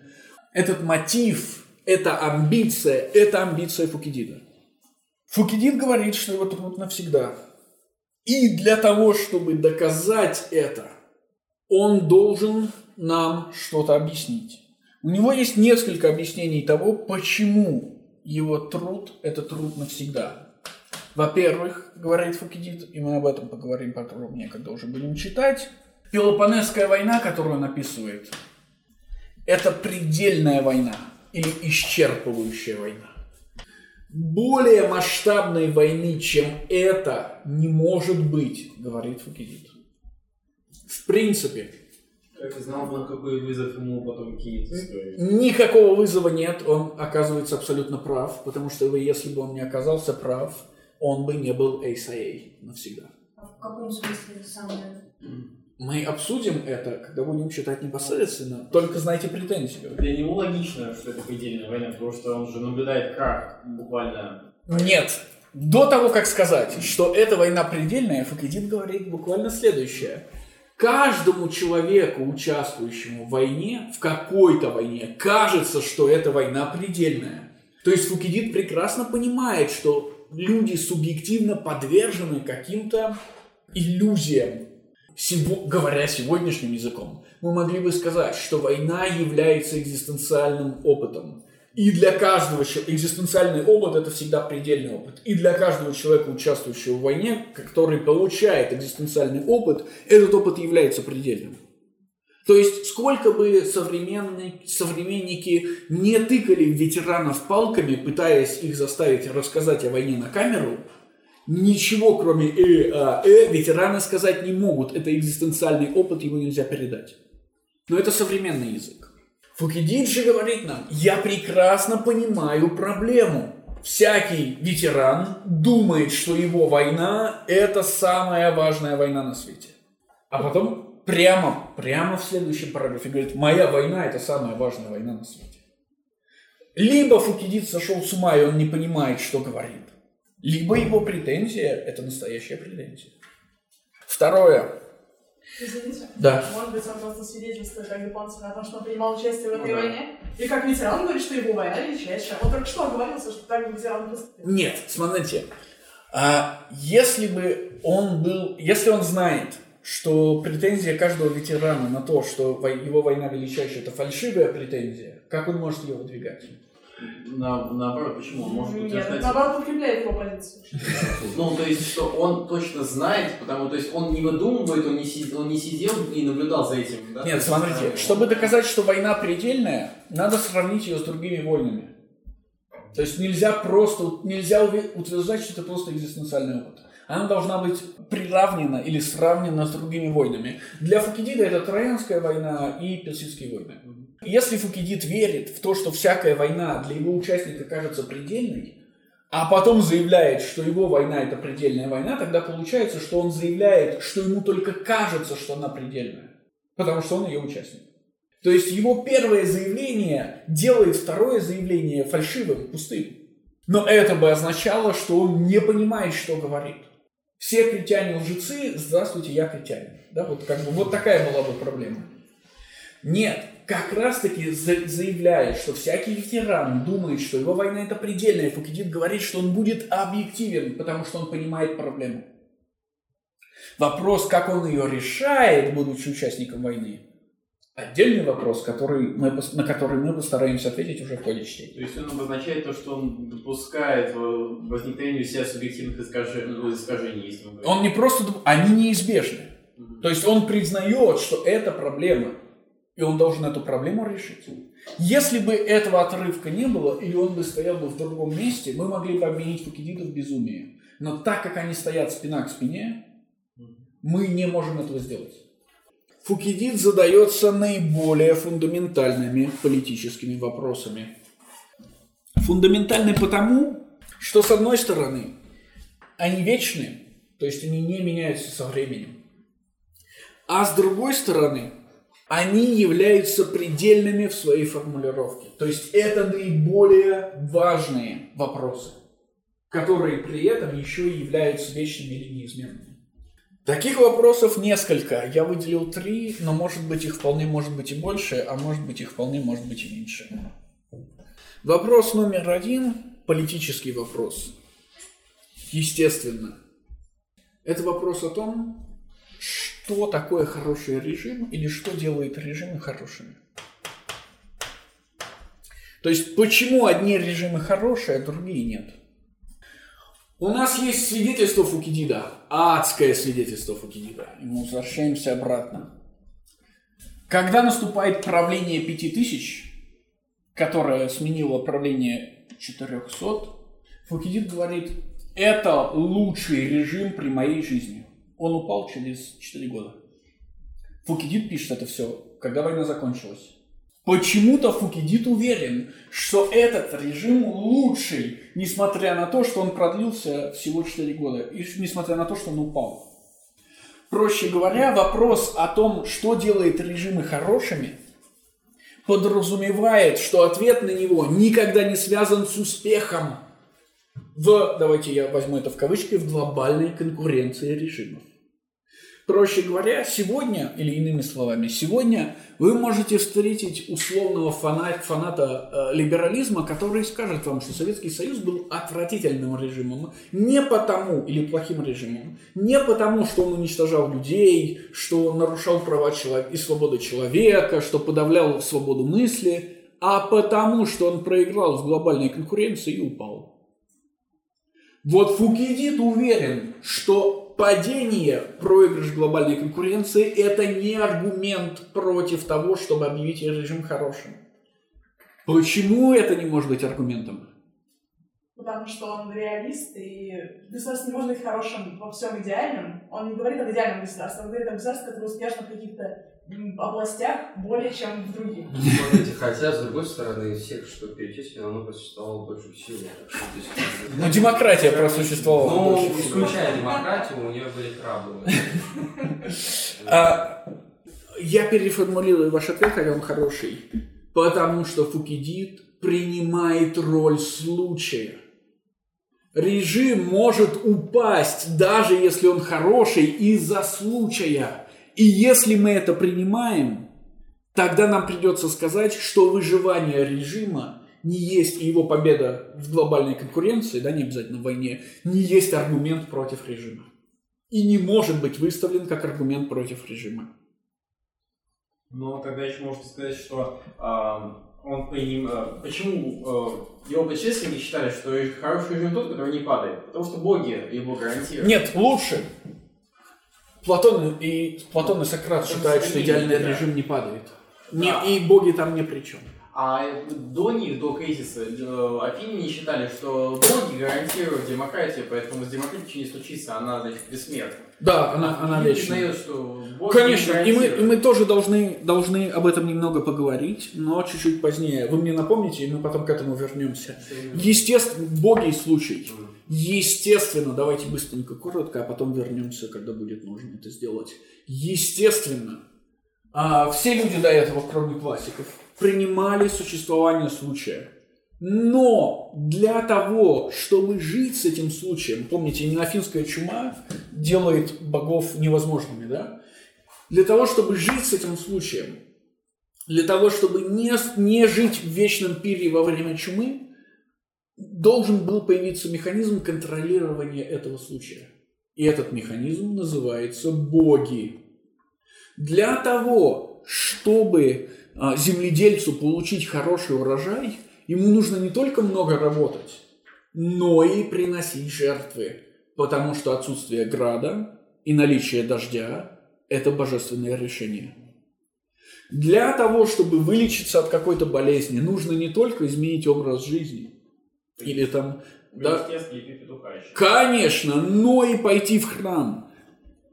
Этот мотив, эта амбиция, это амбиция Фукидида. Фукидид говорит, что его труд навсегда. И для того, чтобы доказать это, он должен нам что-то объяснить. У него есть несколько объяснений того, почему его труд – это труд навсегда. Во-первых, говорит Фукидид, и мы об этом поговорим подробнее, когда уже будем читать, Пелопонесская война, которую он описывает, это предельная война или исчерпывающая война. Более масштабной войны, чем это, не может быть, говорит Фукидид. В принципе, Как ты знал, на какой вызов ему потом кинет история? Никакого вызова нет, он оказывается абсолютно прав, потому что если бы он не оказался прав, он бы не был ASIA навсегда. А в каком смысле это самое? Мы обсудим это, когда будем читать непосредственно, только знайте претензии. Для него логично, что это предельная война, потому что он же наблюдает как буквально... Нет, до того, как сказать, что эта война предельная, Факидин говорит буквально следующее. Каждому человеку, участвующему в войне, в какой-то войне, кажется, что эта война предельная. То есть Фукидид прекрасно понимает, что люди субъективно подвержены каким-то иллюзиям. Говоря сегодняшним языком, мы могли бы сказать, что война является экзистенциальным опытом. И для каждого человека экзистенциальный опыт это всегда предельный опыт. И для каждого человека, участвующего в войне, который получает экзистенциальный опыт, этот опыт является предельным. То есть, сколько бы современные, современники не тыкали ветеранов палками, пытаясь их заставить рассказать о войне на камеру, ничего кроме «э, а, э» ветераны сказать не могут. Это экзистенциальный опыт, его нельзя передать. Но это современный язык. Фукидид же говорит нам, я прекрасно понимаю проблему. Всякий ветеран думает, что его война – это самая важная война на свете. А потом прямо, прямо в следующем параграфе говорит, моя война – это самая важная война на свете. Либо Фукидид сошел с ума, и он не понимает, что говорит. Либо его претензия – это настоящая претензия. Второе. Извините. Да. Может быть, он просто свидетельствует как японцев о том, что он принимал участие в этой Ну да. войне? И как ветеран говорит, что его война величайшая. Он только что оговорился, что так ветеран поступил. Нет, смотрите. А если бы он был, если он знает, что претензия каждого ветерана на то, что его война величайшая, это фальшивая претензия, как он может ее выдвигать? На- наоборот, почему? Он может Нет, утверждать... это наоборот подкрепляет его позицию. Ну, то есть, что он точно знает, потому то есть он не выдумывает, он не, си- он не сидел и наблюдал за этим. Да? Нет, смотрите, чтобы доказать, что война предельная, надо сравнить ее с другими войнами. То есть нельзя просто, нельзя утверждать, что это просто экзистенциальный опыт. Она должна быть приравнена или сравнена с другими войнами. Для Фукидида это Троянская война и Персидские войны. Если Фукидид верит в то, что всякая война для его участника кажется предельной, а потом заявляет, что его война это предельная война, тогда получается, что он заявляет, что ему только кажется, что она предельная, потому что он ее участник. То есть его первое заявление делает второе заявление фальшивым, пустым. Но это бы означало, что он не понимает, что говорит. Все критяне лжецы, здравствуйте, я критянин. Да, вот, как бы, вот такая была бы проблема. Нет, как раз таки за- заявляет, что всякий ветеран думает, что его война это предельная. Фукидид говорит, что он будет объективен, потому что он понимает проблему. Вопрос, как он ее решает, будучи участником войны, отдельный вопрос, который мы, на который мы постараемся ответить уже в ходе чтения. То есть он обозначает то, что он допускает возникновение у себя субъективных искажений, ну, искажений если мы говорим. Он не просто... Они неизбежны. Мгм. То есть он признает, что это проблема, и он должен эту проблему решить. Если бы этого отрывка не было, или он бы стоял бы в другом месте, мы могли бы обвинить Фукидида в безумии. Но так как они стоят спина к спине, мы не можем этого сделать. Фукидид задается наиболее фундаментальными политическими вопросами. Фундаментальны потому, что с одной стороны, они вечны, то есть они не меняются со временем. А с другой стороны, они являются предельными в своей формулировке. То есть это наиболее важные вопросы, которые при этом еще и являются вечными или неизменными. Таких вопросов несколько. Я выделил три, но может быть их вполне может быть и больше, а может быть их вполне может быть и меньше. Вопрос номер один, политический вопрос. Естественно. Это вопрос о том, что такое хороший режим или что делает режимы хорошими. То есть, почему одни режимы хорошие, а другие нет? У нас есть свидетельство Фукидида, адское свидетельство Фукидида. И мы возвращаемся обратно. Когда наступает правление пяти тысяч, которое сменило правление 400, Фукидид говорит, это лучший режим при моей жизни. Он упал через 4 года. Фукидид пишет это все, когда война закончилась. Почему-то Фукидид уверен, что этот режим лучший, несмотря на то, что он продлился всего 4 года, и несмотря на то, что он упал. Проще говоря, вопрос о том, что делает режимы хорошими, подразумевает, что ответ на него никогда не связан с успехом в, давайте я возьму это в кавычки, в глобальной конкуренции режимов. Проще говоря, сегодня, или иными словами, сегодня вы можете встретить условного фана- фаната э, либерализма, который скажет вам, что Советский Союз был отвратительным режимом не потому, или плохим режимом, не потому, что он уничтожал людей, что он нарушал права человека и свободы человека, что подавлял свободу мысли, а потому, что он проиграл в глобальной конкуренции и упал. Вот Фукидид уверен, что падение, проигрыш глобальной конкуренции – это не аргумент против того, чтобы объявить режим хорошим. Почему это не может быть аргументом? Потому что он реалист, и государство не может быть хорошим во всем идеальном. Он не говорит об идеальном государстве, он говорит о государстве, которое успешно в каких-то областях более чем в других. Смотрите, хотя, с другой стороны, из всех, что перечислили, оно просуществовало дольше всего. Ну, демократия просуществовала Ну, больше исключая демократию, у нее были траблы. А, я переформулирую ваш ответ, хотя он хороший. Потому что Фукидид принимает роль случая. Режим может упасть, даже если он хороший, из-за случая. И если мы это принимаем, тогда нам придется сказать, что выживание режима не есть, и его победа в глобальной конкуренции, да, не обязательно в войне, не есть аргумент против режима и не может быть выставлен как аргумент против режима. Но тогда еще можно сказать, что а, он приним... а, почему а, его предшественники считали, что хороший режим тот, который не падает? Потому что боги его гарантируют. Нет, лучше. Платон и, Платон и Сократ считают, что идеальный да. режим не падает. Не- Да. и боги там ни при чем. А до них, до кризиса, э, афиняне считали, что боги гарантируют демократию, поэтому с демократией ничего не случится, она, значит, бессмертна. Да, она, она Афиняне вечная. признают, что боги Конечно, не и мы, и мы тоже должны, должны об этом немного поговорить, но чуть-чуть позднее. Вы мне напомните, и мы потом к этому вернемся. Естественно, боги и случай. Естественно, давайте быстренько, коротко, а потом вернемся, когда будет нужно это сделать. Естественно, а, все люди до этого, кроме классиков, принимали существование случая. Но для того, чтобы жить с этим случаем, помните, неофинская чума делает богов невозможными, да? Для того, чтобы жить с этим случаем, для того, чтобы не, не жить в вечном пире во время чумы, должен был появиться механизм контролирования этого случая. И этот механизм называется боги. Для того, чтобы а, земледельцу получить хороший урожай, ему нужно не только много работать, но и приносить жертвы. Потому что отсутствие града и наличие дождя – это божественное решение. Для того, чтобы вылечиться от какой-то болезни, нужно не только изменить образ жизни, или там, да. Конечно, но и пойти в храм.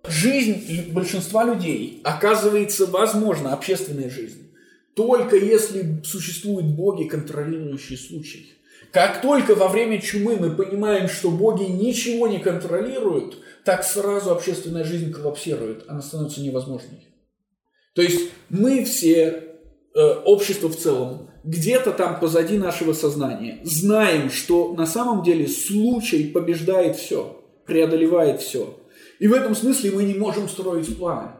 Жизнь большинства людей оказывается возможна, общественная жизнь, только если существуют боги, контролирующие случай. Как только во время чумы мы понимаем, что боги ничего не контролируют, так сразу общественная жизнь коллапсирует, она становится невозможной. То есть мы все, э, общество в целом, где-то там позади нашего сознания знаем, что на самом деле случай побеждает все, преодолевает все. И в этом смысле мы не можем строить планы.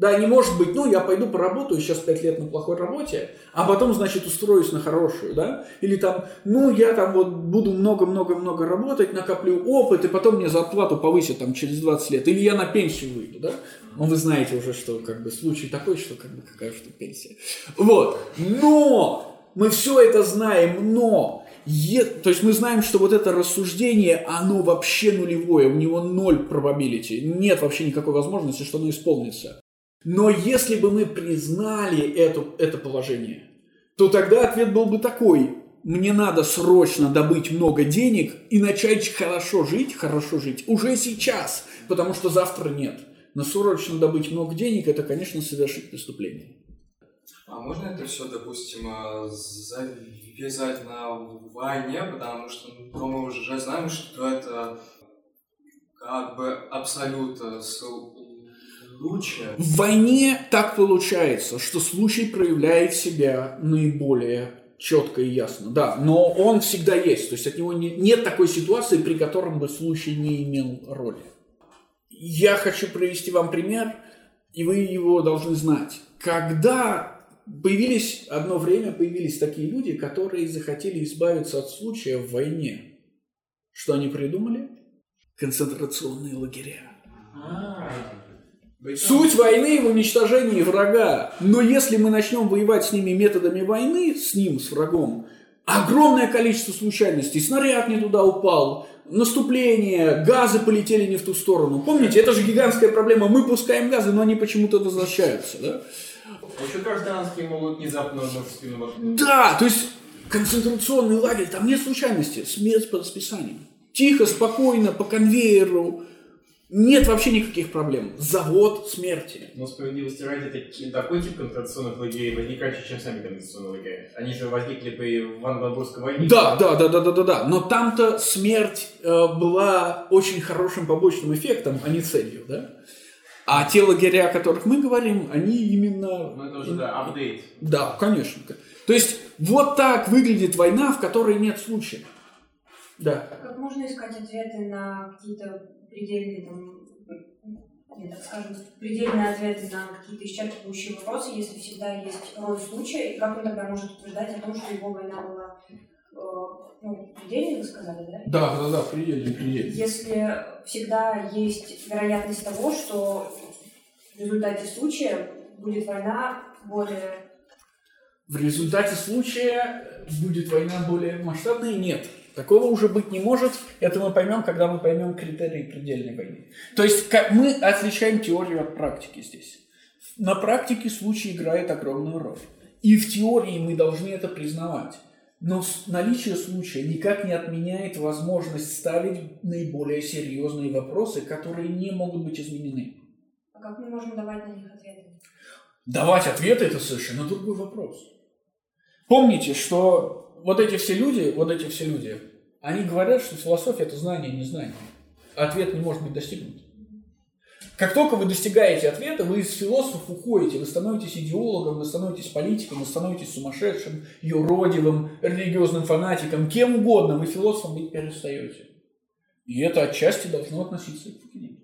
Да, не может быть, ну, я пойду поработаю сейчас пять лет на плохой работе, а потом, значит, устроюсь на хорошую, да? Или там, ну, я там вот буду много-много-много работать, накоплю опыт, и потом мне зарплату повысят там через 20 лет. Или я на пенсию выйду, да? Ну, вы знаете уже, что как бы случай такой, что как бы какая что пенсия. Вот. Но мы все это знаем, но е- то есть мы знаем, что вот это рассуждение, оно вообще нулевое, у него ноль probability, нет вообще никакой возможности, что оно исполнится. Но если бы мы признали эту, это положение, то тогда ответ был бы такой. Мне надо срочно добыть много денег и начать хорошо жить, хорошо жить уже сейчас, потому что завтра нет. Но срочно добыть много денег – это, конечно, совершить преступление. А можно это все, допустим, э, завязать на войне, потому что ну, мы уже знаем, что это как бы абсолют э, случая. В войне так получается, что случай проявляет себя наиболее четко и ясно, да, но он всегда есть, то есть от него не- нет такой ситуации, при котором бы случай не имел роли. Я хочу привести вам пример, и вы его должны знать. Когда появились, одно время появились такие люди, которые захотели избавиться от случая в войне, что они придумали? Концентрационные лагеря. Суть войны в уничтожении врага. Но если мы начнем воевать с ними методами войны, с ним, с врагом, огромное количество случайностей. Снаряд не туда упал, наступление, газы полетели не в ту сторону. Помните, это же гигантская проблема. Мы пускаем газы, но они почему-то возвращаются. Да? А еще гражданские могут внезапно множественным вообще. Да, то есть концентрационный лагерь, там нет случайности, смерть по расписанию. Тихо, спокойно, по конвейеру. Нет вообще никаких проблем. Завод смерти. Но справедливости ради, такой тип контрационных лагерей возник раньше, чем сами контрационные лагеря. Они же возникли при Вангбургской войне. Да, да, да, да, да, да, да. Но там-то смерть э, была очень хорошим побочным эффектом, а не целью, да? А те лагеря, о которых мы говорим, они именно... Ну это уже, да, апдейт. Да, конечно. То есть вот так выглядит война, в которой нет случая. Да. Как можно искать ответы на какие-то предельные, там, нет, так скажем, предельные ответы на какие-то исчерпывающие вопросы, если всегда есть роль случая, и как он тогда может утверждать о том, что его война была э, ну, предельной, вы сказали, да? Да, да, да, предельно, предельно. Если всегда есть вероятность того, что в результате случая будет война более... В результате случая будет война более масштабная? Нет. Такого уже быть не может. Это мы поймем, когда мы поймем критерии предельной войны. То есть мы отличаем теорию от практики здесь. На практике случай играет огромную роль. И в теории мы должны это признавать. Но наличие случая никак не отменяет возможность ставить наиболее серьезные вопросы, которые не могут быть изменены. А как мы можем давать на них ответы? Давать ответы – это совершенно другой вопрос. Помните, что вот эти все люди, вот эти все люди, они говорят, что философия – это знание, не знание. Ответ не может быть достигнут. Как только вы достигаете ответа, вы из философов уходите, вы становитесь идеологом, вы становитесь политиком, вы становитесь сумасшедшим, юродивым, религиозным фанатиком, кем угодно, вы философом быть перестаете. И это отчасти должно относиться и к Фукидиду.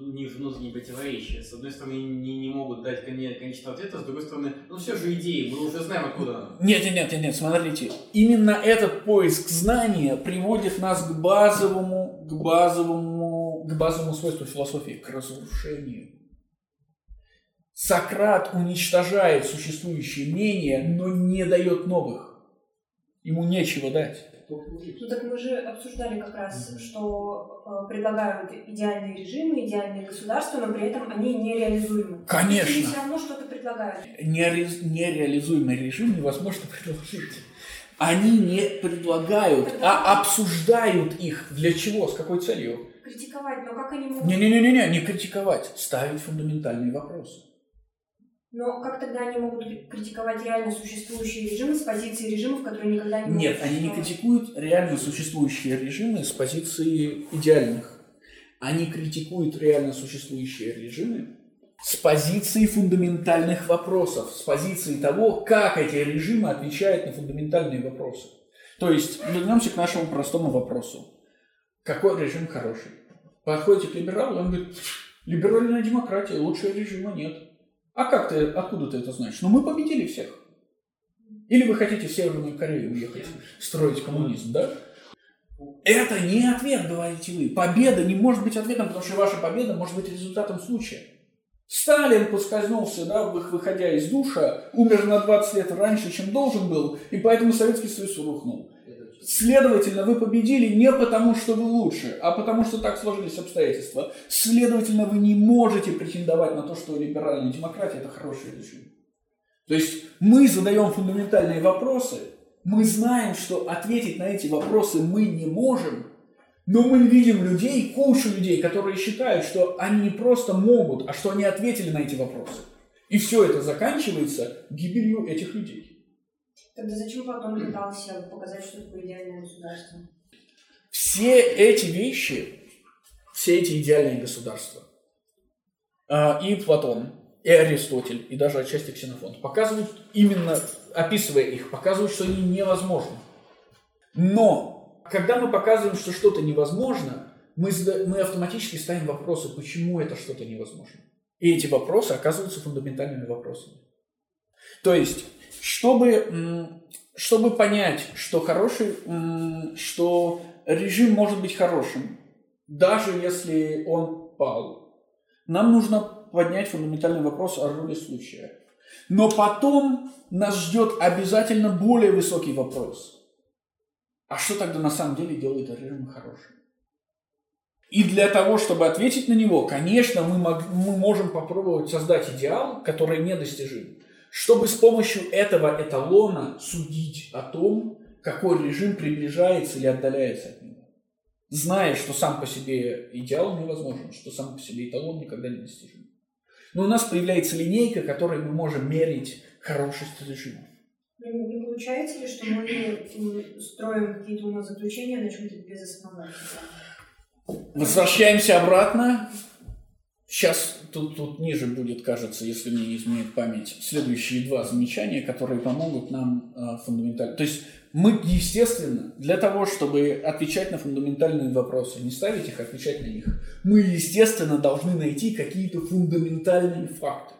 Ну, у них внутренние противоречия. С одной стороны, не, не могут дать коне- конечного ответа, с другой стороны, ну все же идеи, мы уже знаем, откуда нет, нет, нет, нет, смотрите. Именно этот поиск знания приводит нас к базовому, к базовому, к базовому свойству философии, к разрушению. Сократ уничтожает существующие мнения, но не дает новых. Ему нечего дать. Ну так мы же обсуждали как раз, что э, предлагают идеальные режимы, идеальные государства, но при этом они нереализуемы. Конечно. Они все равно что-то предлагают. Нере- Нереализуемый режим невозможно предложить. Они не предлагают, а обсуждают их. Для чего? С какой целью? Критиковать, но как они могут... Не-не-не, не критиковать, ставить фундаментальные вопросы. Но как тогда они могут критиковать реально существующие режимы с позиции режимов, которые никогда не Нет, они не критикуют реально существующие режимы с позиции идеальных. Они критикуют реально существующие режимы с позиции фундаментальных вопросов, с позиции того, как эти режимы отвечают на фундаментальные вопросы. То есть, вернемся к нашему простому вопросу. Какой режим хороший? Подходите к либералу, он говорит, либеральная демократия, лучшего режима нет. А как ты, откуда ты это знаешь? Ну, мы победили всех. Или вы хотите в Северную Корею уехать, строить коммунизм, да? Это не ответ, говорите вы. Победа не может быть ответом, потому что ваша победа может быть результатом случая. Сталин поскользнулся, да, вы- выходя из душа, умер на 20 лет раньше, чем должен был, и поэтому Советский Союз рухнул. Следовательно, вы победили не потому, что вы лучше, а потому, что так сложились обстоятельства. Следовательно, вы не можете претендовать на то, что либеральная демократия – это хороший режим. То есть мы задаем фундаментальные вопросы, мы знаем, что ответить на эти вопросы мы не можем, но мы видим людей, кучу людей, которые считают, что они не просто могут, а что они ответили на эти вопросы. И все это заканчивается гибелью этих людей. Тогда зачем потом пытался показать, что такое идеальное государство? Все эти вещи, все эти идеальные государства, а, и Платон, и Аристотель, и даже отчасти Ксенофонт, показывают именно, описывая их, показывают, что они невозможны. Но, когда мы показываем, что что-то невозможно, мы, мы автоматически ставим вопросы, почему это что-то невозможно. И эти вопросы оказываются фундаментальными вопросами. То есть, чтобы, чтобы понять, что хороший, что режим может быть хорошим, даже если он пал, нам нужно поднять фундаментальный вопрос о роли случая. Но потом нас ждет обязательно более высокий вопрос. А что тогда на самом деле делает режим хорошим? И для того, чтобы ответить на него, конечно, мы, мог- мы можем попробовать создать идеал, который недостижим, чтобы с помощью этого эталона судить о том, какой режим приближается или отдаляется от него. зная, что сам по себе идеал невозможен, что сам по себе эталон никогда не достижим. Но у нас появляется линейка, которой мы можем мерить хорошесть режима. Не, не получается ли, что мы строим какие-то умозаключения на чем-то безосновательном? Возвращаемся обратно. Сейчас тут, тут ниже будет, кажется, если мне не изменит память, следующие два замечания, которые помогут нам э, фундаментально. То есть мы, естественно, для того, чтобы отвечать на фундаментальные вопросы, не ставить их, отвечать на них, мы, естественно, должны найти какие-то фундаментальные факты.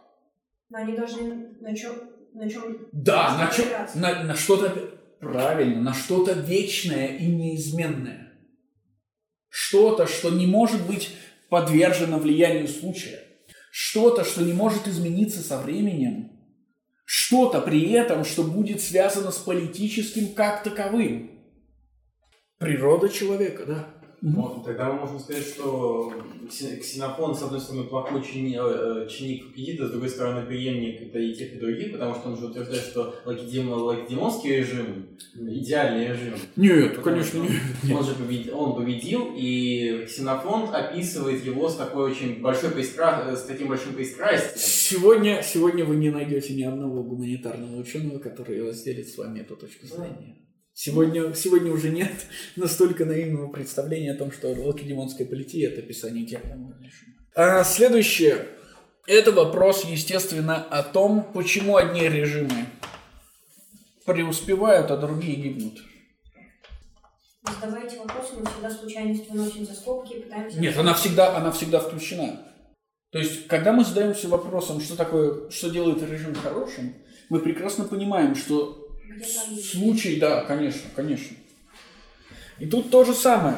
Но они должны на чем, на чем Да, на, опираться. на, на что-то правильно, на что-то вечное и неизменное. Что-то, что не может быть подвержено влиянию случая. Что-то, что не может измениться со временем. Что-то при этом, что будет связано с политическим как таковым. Природа человека, да. Вот, тогда мы можем сказать, что Ксенофон, с одной стороны, плохой чини- э, ученик Фукидида, с другой стороны, преемник это и тех, и других, потому что он же утверждает, что лакедем- лакедемонский режим – идеальный режим. Нет, конечно, нет. Он же победил, он победил, и Ксенофонт описывает его с такой очень большой пристра... с таким большим пристрастием. Сегодня, сегодня вы не найдете ни одного гуманитарного ученого, который разделит с вами эту точку зрения. Сегодня, сегодня уже нет настолько наивного представления о том, что лакедемонская полития – это описание режима. А следующее – это вопрос, естественно, о том, почему одни режимы преуспевают, а другие гибнут. Задавайте вопросы, мы всегда случайность выносим за скобки и пытаемся... Нет, она всегда, она всегда включена. То есть, когда мы задаемся вопросом, что такое, что делает режим хорошим, мы прекрасно понимаем, что? Случай, да, конечно, конечно. И тут то же самое.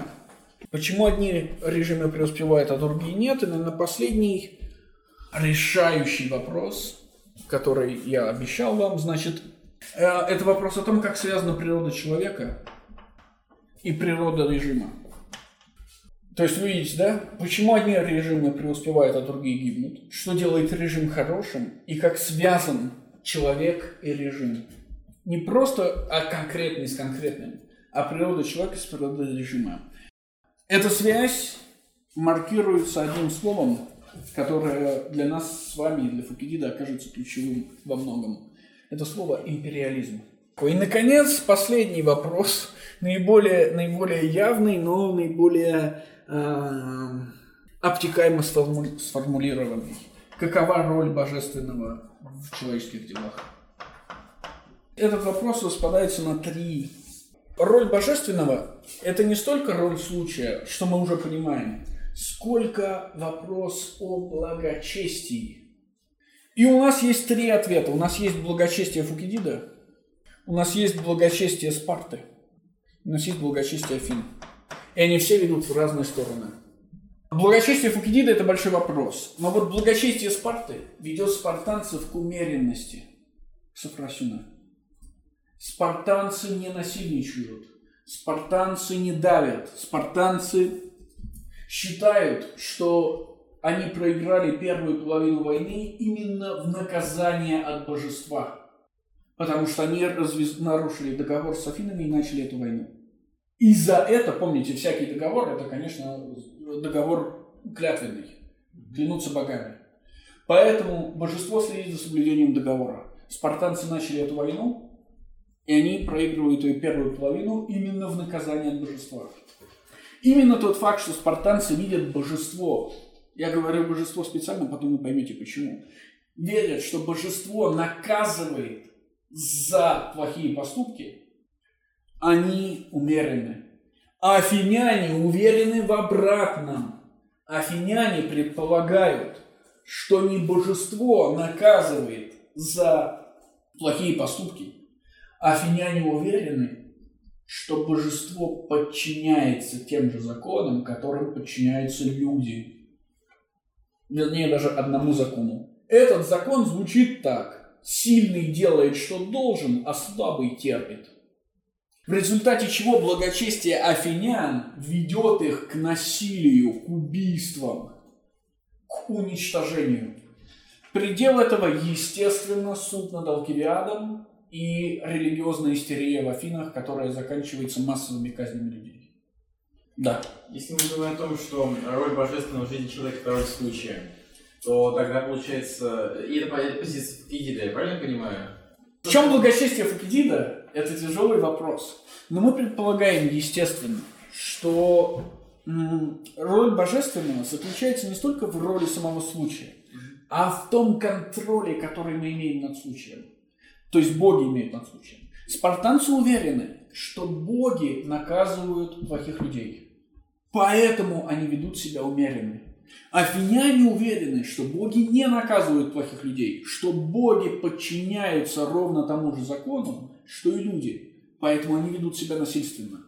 Почему одни режимы преуспевают, а другие нет? И, наверное, последний решающий вопрос, который я обещал вам, значит, э, это вопрос о том, как связана природа человека и природа режима. То есть вы видите, да, почему одни режимы преуспевают, а другие гибнут? Что делает режим хорошим и как связан человек и режим? Не просто а конкретный с конкретным, а природа человека с природой режима. Эта связь маркируется одним словом, которое для нас с вами и для Фукидида окажется ключевым во многом. Это слово империализм. И, наконец, последний вопрос, наиболее, наиболее явный, но наиболее э, обтекаемо сформу- сформулированный. Какова роль божественного в человеческих делах? Этот вопрос распадается на три. Роль божественного – это не столько роль случая, что мы уже понимаем, сколько вопрос о благочестии. И у нас есть три ответа. У нас есть благочестие Фукидида, у нас есть благочестие Спарты, у нас есть благочестие Афин. И они все ведут в разные стороны. Благочестие Фукидида – это большой вопрос. Но вот благочестие Спарты ведет спартанцев к умеренности, к Сафросюна. Спартанцы не насильничают, спартанцы не давят, спартанцы считают, что они проиграли первую половину войны именно в наказание от божества, потому что они развез- нарушили договор с Афинами и начали эту войну. И за это, помните, всякий договор, это, конечно, договор клятвенный, клянутся богами. Поэтому божество следит за соблюдением договора. Спартанцы начали эту войну, и они проигрывают ее первую половину именно в наказание от божества. Именно тот факт, что спартанцы видят божество, я говорю божество специально, потом вы поймете почему, верят, что божество наказывает за плохие поступки, они умерены. А афиняне уверены в обратном. Афиняне предполагают, что не божество наказывает за плохие поступки, Афиняне уверены, что божество подчиняется тем же законам, которым подчиняются люди. Вернее, даже одному закону. Этот закон звучит так. Сильный делает, что должен, а слабый терпит. В результате чего благочестие афинян ведет их к насилию, к убийствам, к уничтожению. Предел этого, естественно, суд над Алкивиадом и религиозная истерия в Афинах, которая заканчивается массовыми казнями людей. Да. Если мы говорим о том, что роль божественного в жизни человека – это роль случая, то тогда получается... И это по- это позиция Фукидида, я правильно понимаю? В чем благочестие Фукидида? Это тяжелый вопрос. Но мы предполагаем, естественно, что роль божественного заключается не столько в роли самого случая, а в том контроле, который мы имеем над случаем. То есть боги имеют над случаем. Спартанцы уверены, что боги наказывают плохих людей. Поэтому они ведут себя умеренно. Афиняне уверены, что боги не наказывают плохих людей, что боги подчиняются ровно тому же закону, что и люди. Поэтому они ведут себя насильственно.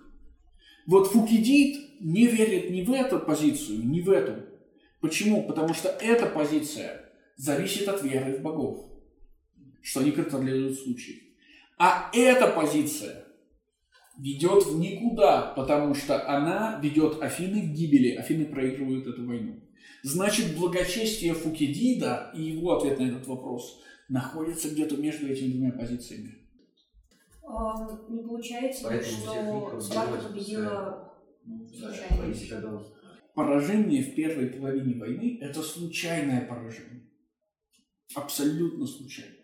Вот Фукидид не верит ни в эту позицию, ни в эту. Почему? Потому что эта позиция зависит от веры в богов, что они контролируют случай. А эта позиция ведет в никуда, потому что она ведет Афины к гибели. Афины проигрывают эту войну. Значит, благочестие Фукидида и его ответ на этот вопрос находится где-то между этими двумя позициями. А, Не получается, Поэтому что Спарта победила Бои случайно. Поражение в первой половине войны – это случайное поражение. Абсолютно случайное.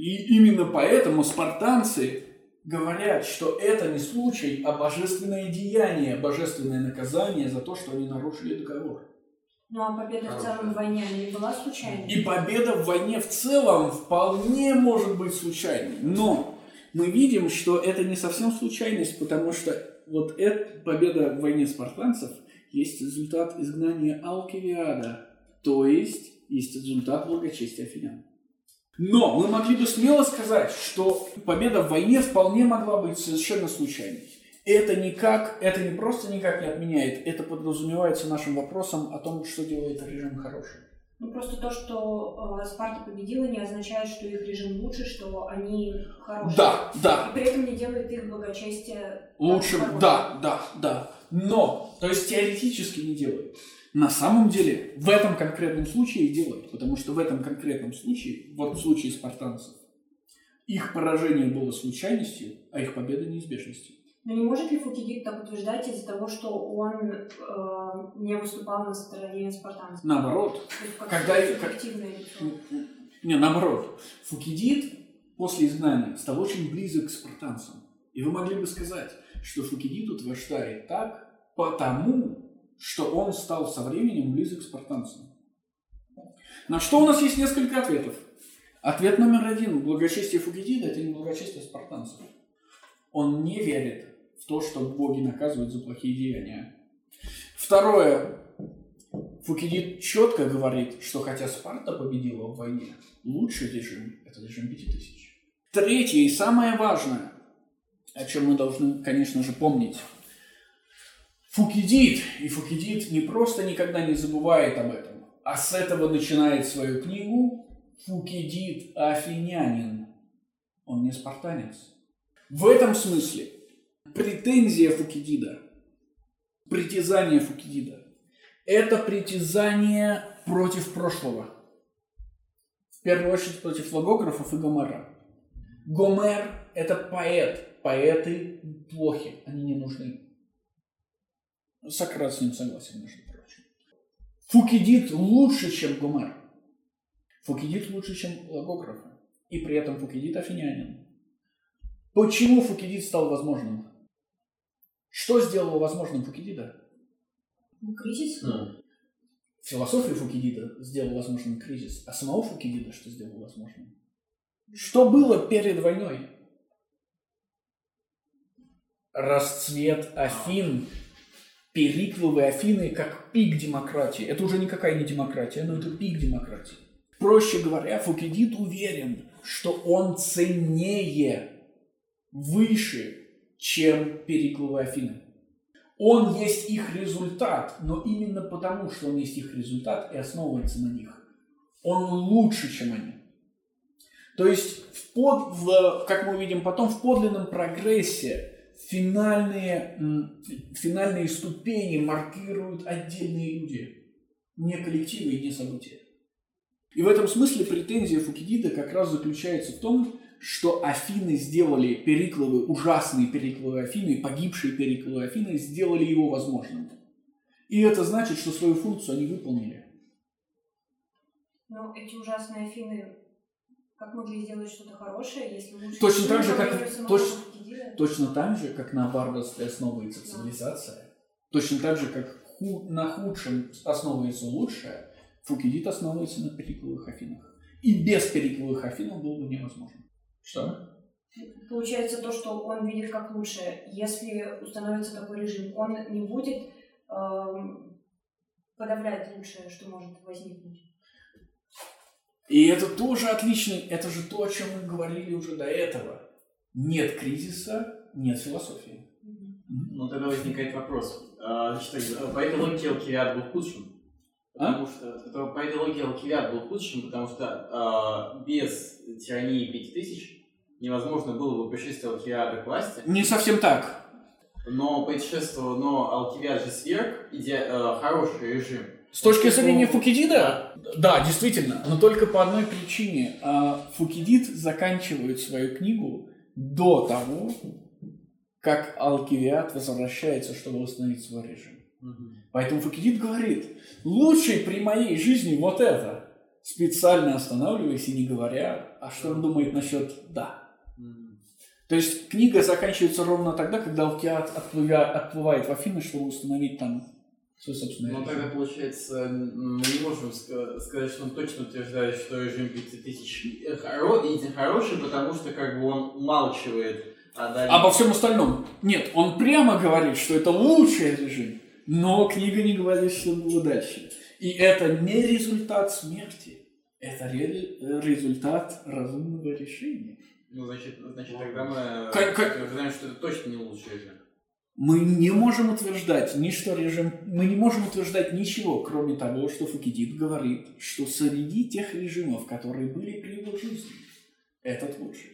И именно поэтому спартанцы говорят, что это не случай, а божественное деяние, божественное наказание за то, что они нарушили договор. Ну а победа в целом в войне не была случайной? И победа в войне в целом вполне может быть случайной. Но мы видим, что это не совсем случайность, потому что вот эта победа в войне спартанцев есть результат изгнания Алкивиада, то есть есть результат благочестия афинян. Но мы могли бы смело сказать, что победа в войне вполне могла быть совершенно случайной. Это никак, это не просто никак не отменяет, это подразумевается нашим вопросом о том, что делает режим хорошим. Ну просто то, что э, Спарта победила, не означает, что их режим лучше, что они хорошие. Да, да, И при этом не делает их благочестие Лучше, да, да, да. Но, то есть теоретически не делают. На самом деле, в этом конкретном случае делают, потому что в этом конкретном случае, вот в случае спартанцев, их поражение было случайностью, а их победа неизбежностью. Но не может ли Фукидид так утверждать из-за того, что он э, не выступал на стороне спартанцев? Наоборот, как Когда- как- лицо. не, наоборот, Фукидид после изгнания стал очень близок к спартанцам. И вы могли бы сказать, что Фукидид утверждает так, потому что он стал со временем близок к спартанцам. На что у нас есть несколько ответов. Ответ номер один. Благочестие Фукидида – это не благочестие спартанцев. Он не верит в то, что боги наказывают за плохие деяния. Второе. Фукидид четко говорит, что хотя Спарта победила в войне, лучший режим – это режим пяти тысяч. Третье и самое важное, о чем мы должны, конечно же, помнить. Фукидид, и Фукидид не просто никогда не забывает об этом, а с этого начинает свою книгу Фукидид Афинянин. Он не спартанец. В этом смысле претензия Фукидида, притязание Фукидида – это притязание против прошлого. В первую очередь против логографов и Гомера. Гомер – это поэт. Поэты плохи, они не нужны. Сократ с ним согласен, между прочим. Фукидид лучше, чем Гомер. Фукидид лучше, чем логографы. И при этом Фукидид афинянин. Почему Фукидид стал возможным? Что сделало возможным Фукидида? Ну, кризис? Философию Фукидида сделал возможным кризис, а самого Фукидида что сделало возможным? Что было перед войной? Расцвет Афин, Перикловые Афины как пик демократии. Это уже никакая не демократия, но это пик демократии. Проще говоря, Фукидид уверен, что он ценнее, выше, чем Перикловые Афины. Он есть их результат, но именно потому, что он есть их результат и основывается на них. Он лучше, чем они. То есть, в под, в, как мы увидим потом, в подлинном прогрессе финальные, финальные ступени маркируют отдельные люди, не коллективы и не события. И в этом смысле претензия Фукидида как раз заключается в том, что Афины сделали Перикловы, ужасные Перикловы Афины, погибшие Перикловы Афины, сделали его возможным. И это значит, что свою функцию они выполнили. Но эти ужасные Афины, как могли сделать что-то хорошее, если лучше... Точно так же, как- мира самого точ- Фукидида? Точно так же, как на варварстве основывается цивилизация, точно так же, как на худшем основывается лучшее, Фукидид основывается на Перикловых Афинах. И без Перикловых Афин было бы невозможно. Что? Получается то, что он видит как лучшее. Если установится такой режим, он не будет эм, подавлять лучшее, что может возникнуть. И это тоже отличный, это же то, о чем мы говорили уже до этого. Нет кризиса, нет философии. Ну, тогда возникает вопрос. А, Значит, так, по этой логике Алкивиад был худшим. Потому что, это- по этой логике Алкивиад был худшим, потому что а, без тирании пяти тысяч невозможно было бы пришествие Алкивиада к власти. Не совсем так. Но путешествовал, но Алкивиад же сверг иде- э, хороший режим. С точки зрения Фукидида, да, действительно, но только по одной причине. А, Фукидид заканчивает свою книгу до того, как Алкивиад возвращается, чтобы восстановить свой режим. Поэтому Фукидид говорит, лучше при моей жизни вот это. Специально останавливаясь и не говоря, а что он думает насчет «да». То есть книга заканчивается ровно тогда, когда Алкивиад отплывает в Афины, чтобы установить там свой собственный Ну, режим. тогда, получается, мы не можем ска- сказать, что он точно утверждает, что режим 5000 хоро- и хороший, потому что как бы он умалчивает о дальнейшем. Обо всем остальном. Нет, он прямо говорит, что это лучший режим, но книга не говорит, что было дальше. И это не результат смерти, это ре- результат разумного решения. Ну, значит, значит тогда мы Как- как- утверждаем, что это точно не лучший режим. Мы не можем утверждать ни что режим, мы не можем утверждать ничего, кроме того, что Фукидид говорит, что среди тех режимов, которые были при его жизни, этот лучший.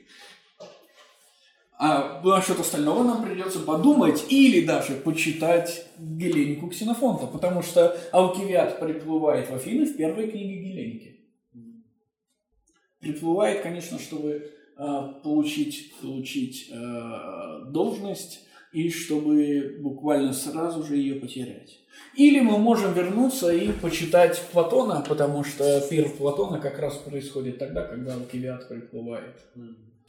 А насчет остального нам придется подумать или даже почитать Геленику Ксенофонта, потому что Алкивиад приплывает в Афины в первой книге Геленики. Приплывает, конечно, чтобы а, получить, получить а, должность и чтобы буквально сразу же ее потерять. Или мы можем вернуться и почитать Платона, потому что пир Платона как раз происходит тогда, когда Алкивиад приплывает.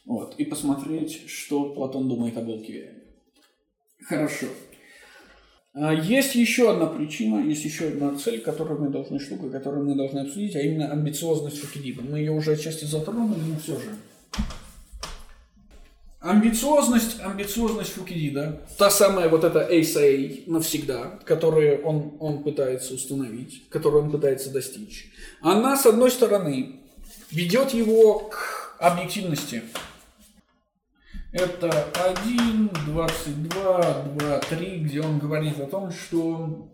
Вот, и посмотреть, что Платон думает об Алкивиаде. Хорошо. А, Есть еще одна причина, есть еще одна цель, которую мы должны, штука, которую мы должны обсудить, а именно амбициозность Фукидида. Мы ее уже отчасти затронули, но все же. Амбициозность, амбициозность Фукидида, та самая вот эта ASA навсегда, которую он, он пытается установить, которую он пытается достичь, она, с одной стороны, ведет его к объективности. Это 1, 22, 2, 3, где он говорит о том, что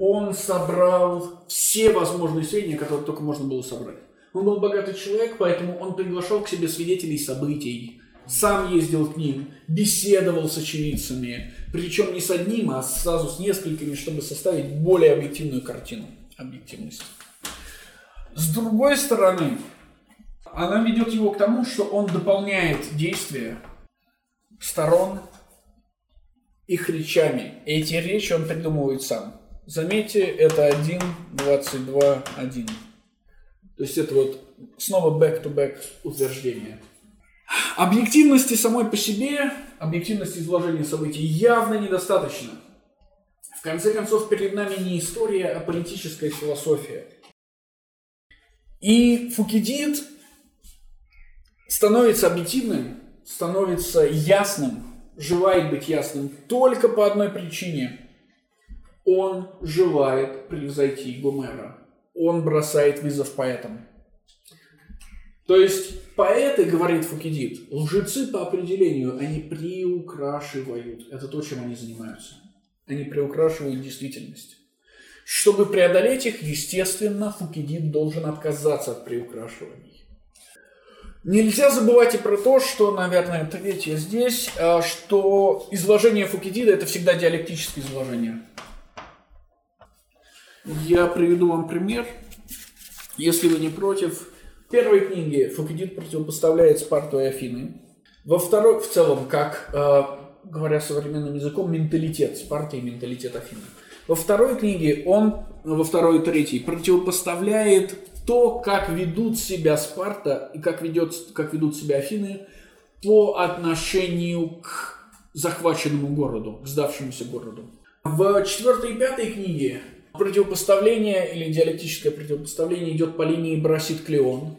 он собрал все возможные сведения, которые только можно было собрать. Он был богатый человек, поэтому он приглашал к себе свидетелей событий, сам ездил к ним, беседовал с очевидцами, причем не с одним, а сразу с несколькими, чтобы составить более объективную картину объективности. С другой стороны, она ведет его к тому, что он дополняет действия сторон их речами. Эти речи он придумывает сам. Заметьте, это 1, 22, 1. То есть это вот снова back-to-back утверждение. Объективности самой по себе, объективности изложения событий явно недостаточно. В конце концов, перед нами не история, а политическая философия. И Фукидид становится объективным, становится ясным, желает быть ясным только по одной причине. Он желает превзойти Гомера. Он бросает вызов поэтам. То есть поэты, говорит Фукидид, лжецы по определению, они приукрашивают. Это то, чем они занимаются. Они приукрашивают действительность. Чтобы преодолеть их, естественно, Фукидид должен отказаться от приукрашиваний. Нельзя забывать и про то, что, наверное, третье здесь, а, что изложение Фукидида – это всегда диалектическое изложение. Я приведу вам пример. Если вы не против, первой книге Фукидид противопоставляет Спарту и Афины. Во второй, в целом, как, э, говоря современным языком, менталитет Спарты и менталитет Афины. Во второй книге он, во второй и третьей, противопоставляет то, как ведут себя Спарта и как, ведет, как ведут себя Афины по отношению к захваченному городу, к сдавшемуся городу. В четвертой и пятой книге противопоставление или диалектическое противопоставление идет по линии Барасит-Клеон.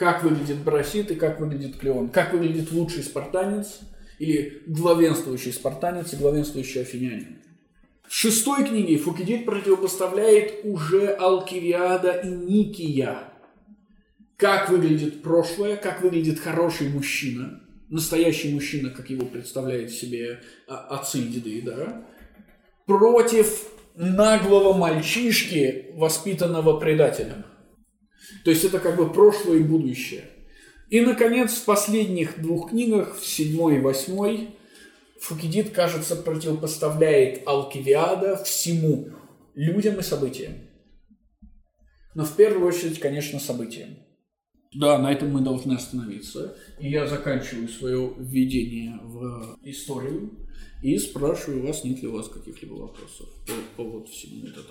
Как выглядит Барасит и как выглядит Клеон. Как выглядит лучший спартанец или главенствующий спартанец и главенствующий афинянин. В шестой книге Фукидид противопоставляет уже Алкивиада и Никия. Как выглядит прошлое, как выглядит хороший мужчина, настоящий мужчина, как его представляет себе а, отцы и деды, да, против наглого мальчишки, воспитанного предателем. То есть это как бы прошлое и будущее. И, наконец, в последних двух книгах, в седьмой и восьмой, Фукидид, кажется, противопоставляет Алкивиада всему, людям и событиям. Но в первую очередь, конечно, событиям. Да, на этом мы должны остановиться. И я заканчиваю свое введение в историю и спрашиваю вас, нет ли у вас каких-либо вопросов по, по вот всему этому.